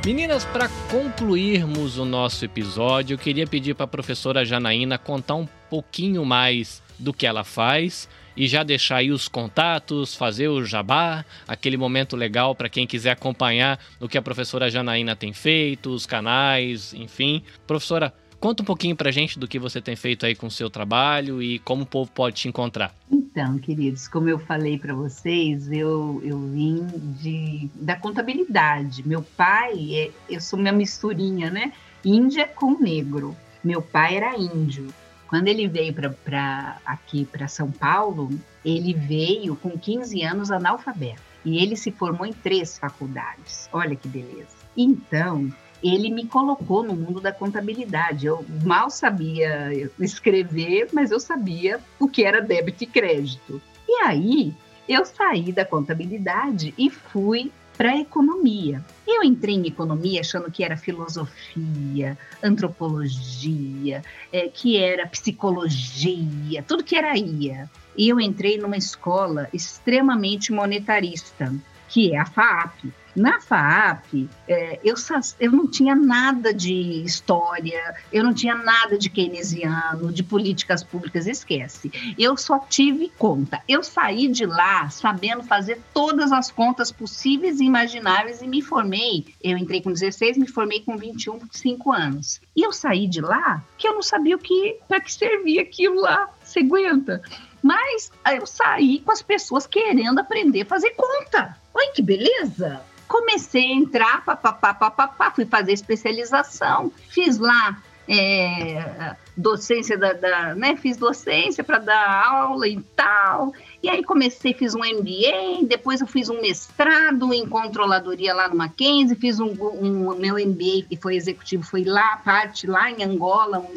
Speaker 2: Meninas, para concluirmos o nosso episódio, eu queria pedir para a professora Janaína contar um pouquinho mais do que ela faz e já deixar aí os contatos, fazer o jabá, aquele momento legal para quem quiser acompanhar o que a professora Janaína tem feito, os canais, enfim. Professora, Conta um pouquinho pra gente do que você tem feito aí com o seu trabalho e como o povo pode te encontrar.
Speaker 5: Então, queridos, como eu falei para vocês, eu, eu vim de, da contabilidade. Meu pai, é, eu sou minha misturinha, né? Índia com negro. Meu pai era índio. Quando ele veio para aqui para São Paulo, ele veio com 15 anos analfabeto. E ele se formou em três faculdades. Olha que beleza. Então, ele me colocou no mundo da contabilidade. Eu mal sabia escrever, mas eu sabia o que era débito e crédito. E aí eu saí da contabilidade e fui para economia. Eu entrei em economia achando que era filosofia, antropologia, é, que era psicologia, tudo que era IA. E eu entrei numa escola extremamente monetarista, que é a FAAP. Na FAAP, é, eu, eu não tinha nada de história, eu não tinha nada de keynesiano, de políticas públicas, esquece. Eu só tive conta. Eu saí de lá sabendo fazer todas as contas possíveis e imagináveis e me formei. Eu entrei com 16, me formei com 21, 5 anos. E eu saí de lá que eu não sabia o que para que servia aquilo lá. Você aguenta? Mas eu saí com as pessoas querendo aprender a fazer conta. Olha que beleza! Comecei a entrar, papapá, papapá, fui fazer especialização, fiz lá é, docência da, da, né, fiz docência para dar aula e tal, E aí comecei, fiz um MBA, depois eu fiz um mestrado em controladoria lá no Mackenzie, fiz um, um meu MBA que foi executivo, foi lá, parte lá em Angola, um,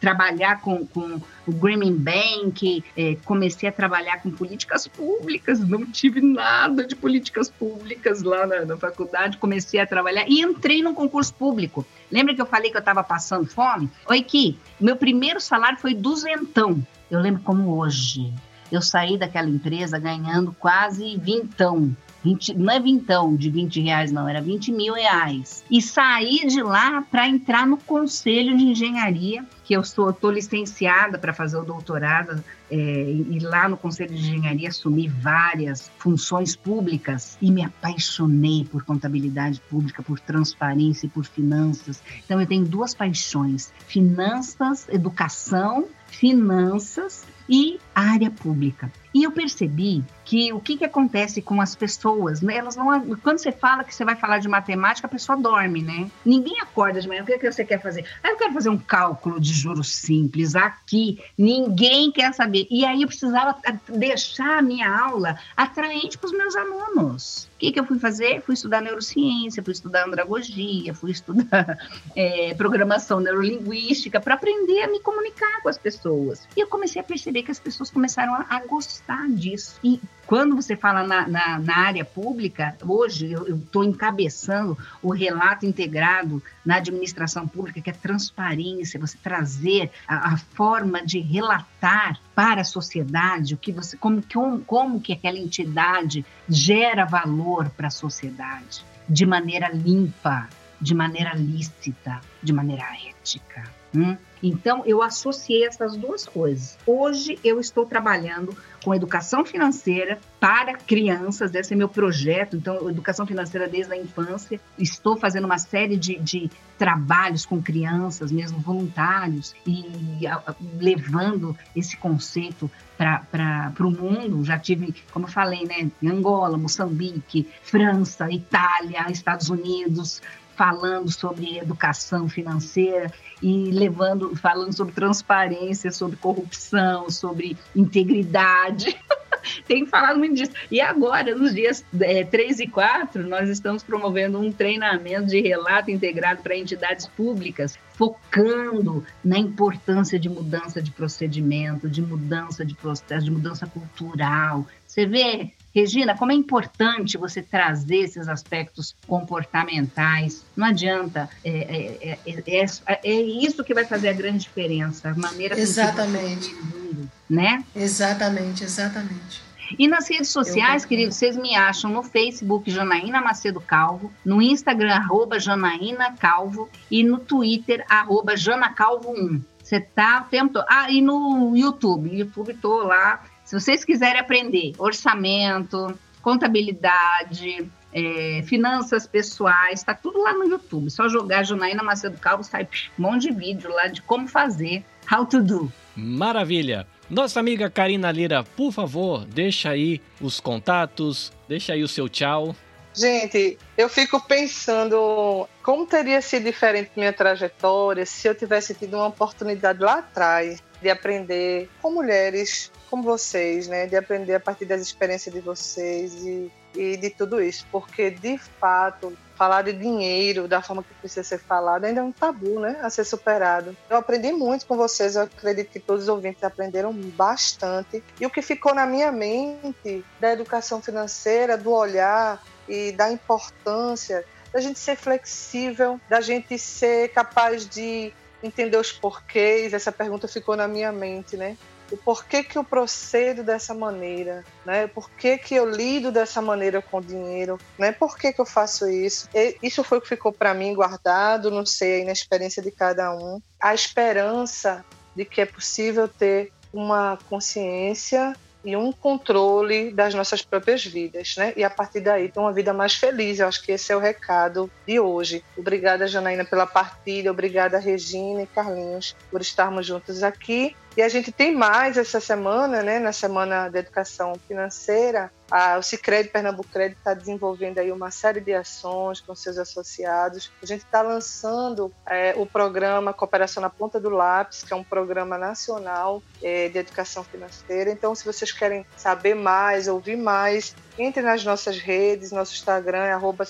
Speaker 5: trabalhar com, com o Grameen Bank, é, comecei a trabalhar com políticas públicas, não tive nada de políticas públicas lá na, na faculdade, comecei a trabalhar e entrei no concurso público. Lembra que eu falei que eu estava passando fome? Oi, Ki, meu primeiro salário foi duzentão. Eu lembro como hoje. Eu saí daquela empresa ganhando quase vintão. 20, não é vintão de 20 reais, não, era 20 mil reais. E saí de lá para entrar no Conselho de Engenharia, que eu estou licenciada para fazer o doutorado, é, e lá no Conselho de Engenharia assumi várias funções públicas e me apaixonei por contabilidade pública, por transparência e por finanças. Então eu tenho duas paixões: finanças, educação, finanças e área pública. E eu percebi que o que, que acontece com as pessoas, né? Elas não. Quando você fala que você vai falar de matemática, a pessoa dorme, né? Ninguém acorda de manhã. O que, que você quer fazer? Ah, eu quero fazer um cálculo de juros simples aqui. Ninguém quer saber. E aí eu precisava deixar a minha aula atraente para os meus alunos. O que, que eu fui fazer? Fui estudar neurociência, fui estudar andragogia, fui estudar é, programação neurolinguística para aprender a me comunicar com as pessoas. E eu comecei a perceber que as pessoas começaram a, a gostar disso. E quando você fala na, na, na área pública, hoje eu estou encabeçando o relato integrado na administração pública, que é transparência, você trazer a, a forma de relatar para a sociedade o que você, como, como, como que aquela entidade gera valor para a sociedade, de maneira limpa, de maneira lícita, de maneira ética. Hum? Então, eu associei essas duas coisas. Hoje, eu estou trabalhando com educação financeira para crianças, esse é meu projeto, então, educação financeira desde a infância. Estou fazendo uma série de, de trabalhos com crianças, mesmo voluntários, e a, a, levando esse conceito para o mundo. Já tive, como eu falei, né, Angola, Moçambique, França, Itália, Estados Unidos, falando sobre educação financeira e levando, falando sobre transparência, sobre corrupção, sobre integridade. Tem falado muito disso. E agora, nos dias é, 3 e 4, nós estamos promovendo um treinamento de relato integrado para entidades públicas, focando na importância de mudança de procedimento, de mudança de processo, de mudança cultural. Você vê Regina, como é importante você trazer esses aspectos comportamentais. Não adianta, é, é, é, é, isso que vai fazer a grande diferença, a maneira
Speaker 3: exatamente.
Speaker 5: Mundo, né?
Speaker 3: Exatamente, exatamente.
Speaker 5: E nas redes sociais, queridos, vocês me acham no Facebook Janaína Macedo Calvo, no Instagram arroba Janaína Calvo e no Twitter arroba Jana Calvo 1. Você tá o tempo todo. Ah, e no YouTube. YouTube tô lá se vocês quiserem aprender orçamento, contabilidade, é, finanças pessoais, está tudo lá no YouTube. Só jogar Janaína Macedo Calvo, sai um monte de vídeo lá de como fazer, how to do.
Speaker 2: Maravilha! Nossa amiga Karina Lira, por favor, deixa aí os contatos, deixa aí o seu tchau.
Speaker 4: Gente, eu fico pensando como teria sido diferente minha trajetória se eu tivesse tido uma oportunidade lá atrás de aprender com mulheres como vocês, né? De aprender a partir das experiências de vocês e, e de tudo isso. Porque, de fato, falar de dinheiro da forma que precisa ser falado ainda é um tabu, né? A ser superado. Eu aprendi muito com vocês, eu acredito que todos os ouvintes aprenderam bastante. E o que ficou na minha mente da educação financeira, do olhar e da importância da gente ser flexível, da gente ser capaz de entender os porquês. Essa pergunta ficou na minha mente, né? O porquê que eu procedo dessa maneira, né? Por que, que eu lido dessa maneira com o dinheiro, né? Por que, que eu faço isso? E isso foi o que ficou para mim guardado, não sei, aí na experiência de cada um. A esperança de que é possível ter uma consciência e um controle das nossas próprias vidas, né? E a partir daí ter uma vida mais feliz. Eu acho que esse é o recado de hoje. Obrigada, Janaína, pela partilha. Obrigada, Regina e Carlinhos, por estarmos juntos aqui. E a gente tem mais essa semana, né, na Semana da Educação Financeira, a, o Cicred Pernambucred está desenvolvendo aí uma série de ações com seus associados. A gente está lançando é, o programa Cooperação na Ponta do Lápis, que é um programa nacional é, de educação financeira. Então, se vocês querem saber mais, ouvir mais, entre nas nossas redes, nosso Instagram é arroba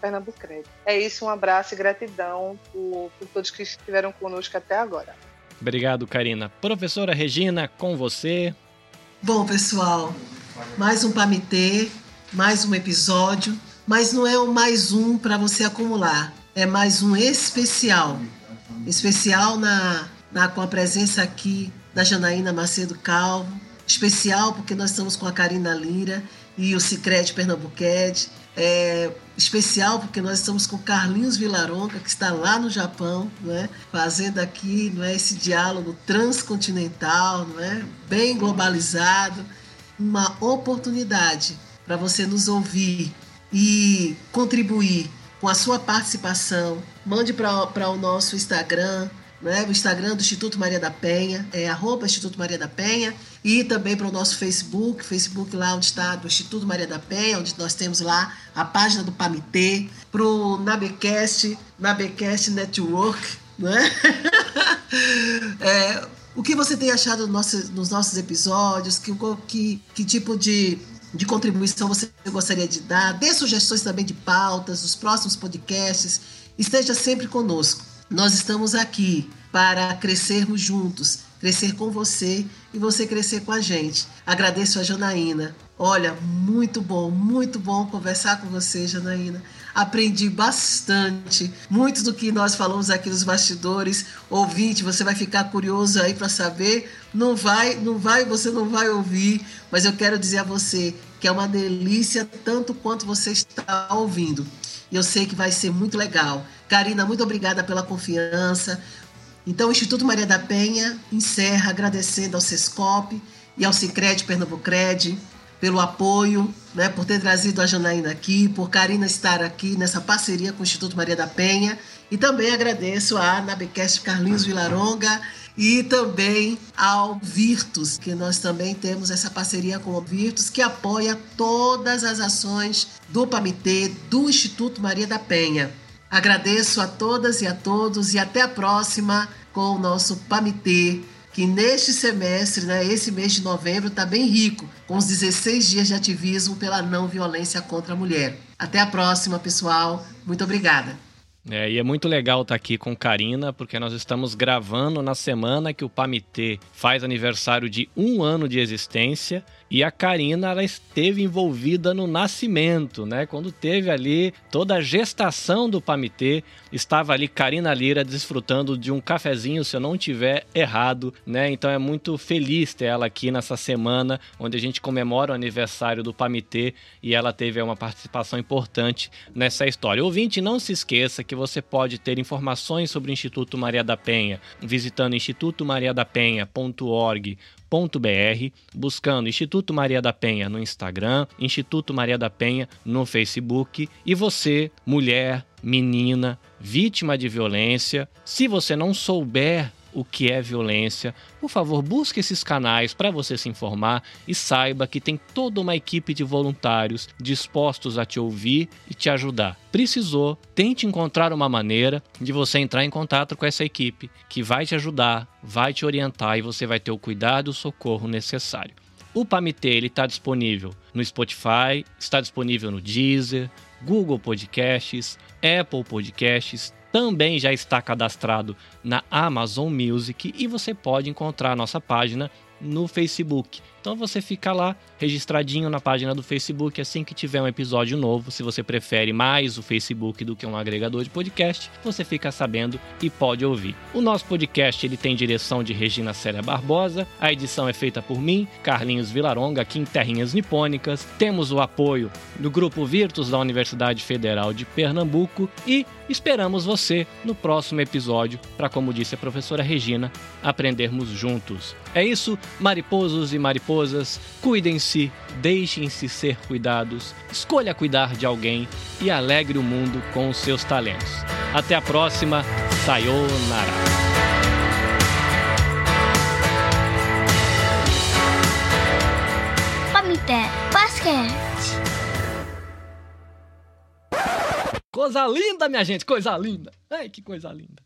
Speaker 4: Pernambucred. É isso, um abraço e gratidão por, por todos que estiveram conosco até agora.
Speaker 2: Obrigado, Karina. Professora Regina, com você.
Speaker 3: Bom, pessoal, mais um Pamitê, mais um episódio, mas não é o mais um para você acumular, é mais um especial. Especial na, na, com a presença aqui da Janaína Macedo Calvo, especial porque nós estamos com a Karina Lira e o Cicred Pernambuquete, é, especial porque nós estamos com Carlinhos Vilaronca, que está lá no Japão, não é? fazendo aqui não é? esse diálogo transcontinental, não é? bem globalizado, uma oportunidade para você nos ouvir e contribuir com a sua participação. Mande para o nosso Instagram, né? o Instagram do Instituto Maria da Penha, é arroba Instituto Maria da Penha, e também para o nosso Facebook, Facebook lá onde está do Instituto Maria da Penha, onde nós temos lá a página do Pamitê, para o Nabecast, Nabecast Network, né? é, o que você tem achado nos nossos episódios, que, que, que tipo de, de contribuição você gostaria de dar, dê sugestões também de pautas, dos próximos podcasts, esteja sempre conosco. Nós estamos aqui para crescermos juntos, crescer com você e você crescer com a gente. Agradeço a Janaína. Olha, muito bom, muito bom conversar com você, Janaína. Aprendi bastante, muito do que nós falamos aqui nos bastidores. Ouvinte, você vai ficar curioso aí para saber. Não vai, não vai, você não vai ouvir, mas eu quero dizer a você que é uma delícia tanto quanto você está ouvindo. E eu sei que vai ser muito legal. Karina, muito obrigada pela confiança. Então, o Instituto Maria da Penha encerra agradecendo ao Sescop e ao Cicred Pernambucred pelo apoio, né, por ter trazido a Janaína aqui, por Karina estar aqui nessa parceria com o Instituto Maria da Penha. E também agradeço a Nabecast Carlinhos Vilaronga e também ao Virtus, que nós também temos essa parceria com o Virtus, que apoia todas as ações do PAMITê, do Instituto Maria da Penha. Agradeço a todas e a todos e até a próxima com o nosso PAMITê, que neste semestre, né, esse mês de novembro, está bem rico, com os 16 dias de ativismo pela não violência contra a mulher. Até a próxima, pessoal. Muito obrigada.
Speaker 2: É, e é muito legal estar tá aqui com Karina, porque nós estamos gravando na semana que o Pamitê faz aniversário de um ano de existência e a Karina ela esteve envolvida no nascimento, né? Quando teve ali toda a gestação do Pamitê, estava ali Karina Lira desfrutando de um cafezinho, se eu não tiver errado, né? Então é muito feliz ter ela aqui nessa semana onde a gente comemora o aniversário do Pamitê e ela teve uma participação importante nessa história. Ouvinte, não se esqueça que você pode ter informações sobre o Instituto Maria da Penha visitando institutomariadapenha.org br buscando Instituto Maria da Penha no Instagram, Instituto Maria da Penha no Facebook. E você, mulher, menina, vítima de violência, se você não souber o que é violência, por favor, busque esses canais para você se informar e saiba que tem toda uma equipe de voluntários dispostos a te ouvir e te ajudar. Precisou, tente encontrar uma maneira de você entrar em contato com essa equipe que vai te ajudar, vai te orientar e você vai ter o cuidado e o socorro necessário. O Pamitê está disponível no Spotify, está disponível no Deezer, Google Podcasts, Apple Podcasts, também já está cadastrado na Amazon Music e você pode encontrar nossa página no Facebook. Então você fica lá registradinho na página do Facebook assim que tiver um episódio novo. Se você prefere mais o Facebook do que um agregador de podcast, você fica sabendo e pode ouvir. O nosso podcast ele tem direção de Regina Célia Barbosa, a edição é feita por mim, Carlinhos Vilaronga, aqui em Terrinhas Nipônicas. Temos o apoio do Grupo Virtus da Universidade Federal de Pernambuco e esperamos você no próximo episódio para, como disse a professora Regina, aprendermos juntos. É isso, mariposos e mariposas esposas, cuidem-se, deixem-se ser cuidados, escolha cuidar de alguém e alegre o mundo com os seus talentos. Até a próxima, sayonara.
Speaker 6: Basquete.
Speaker 2: Coisa linda, minha gente, coisa linda. Ai, que coisa linda.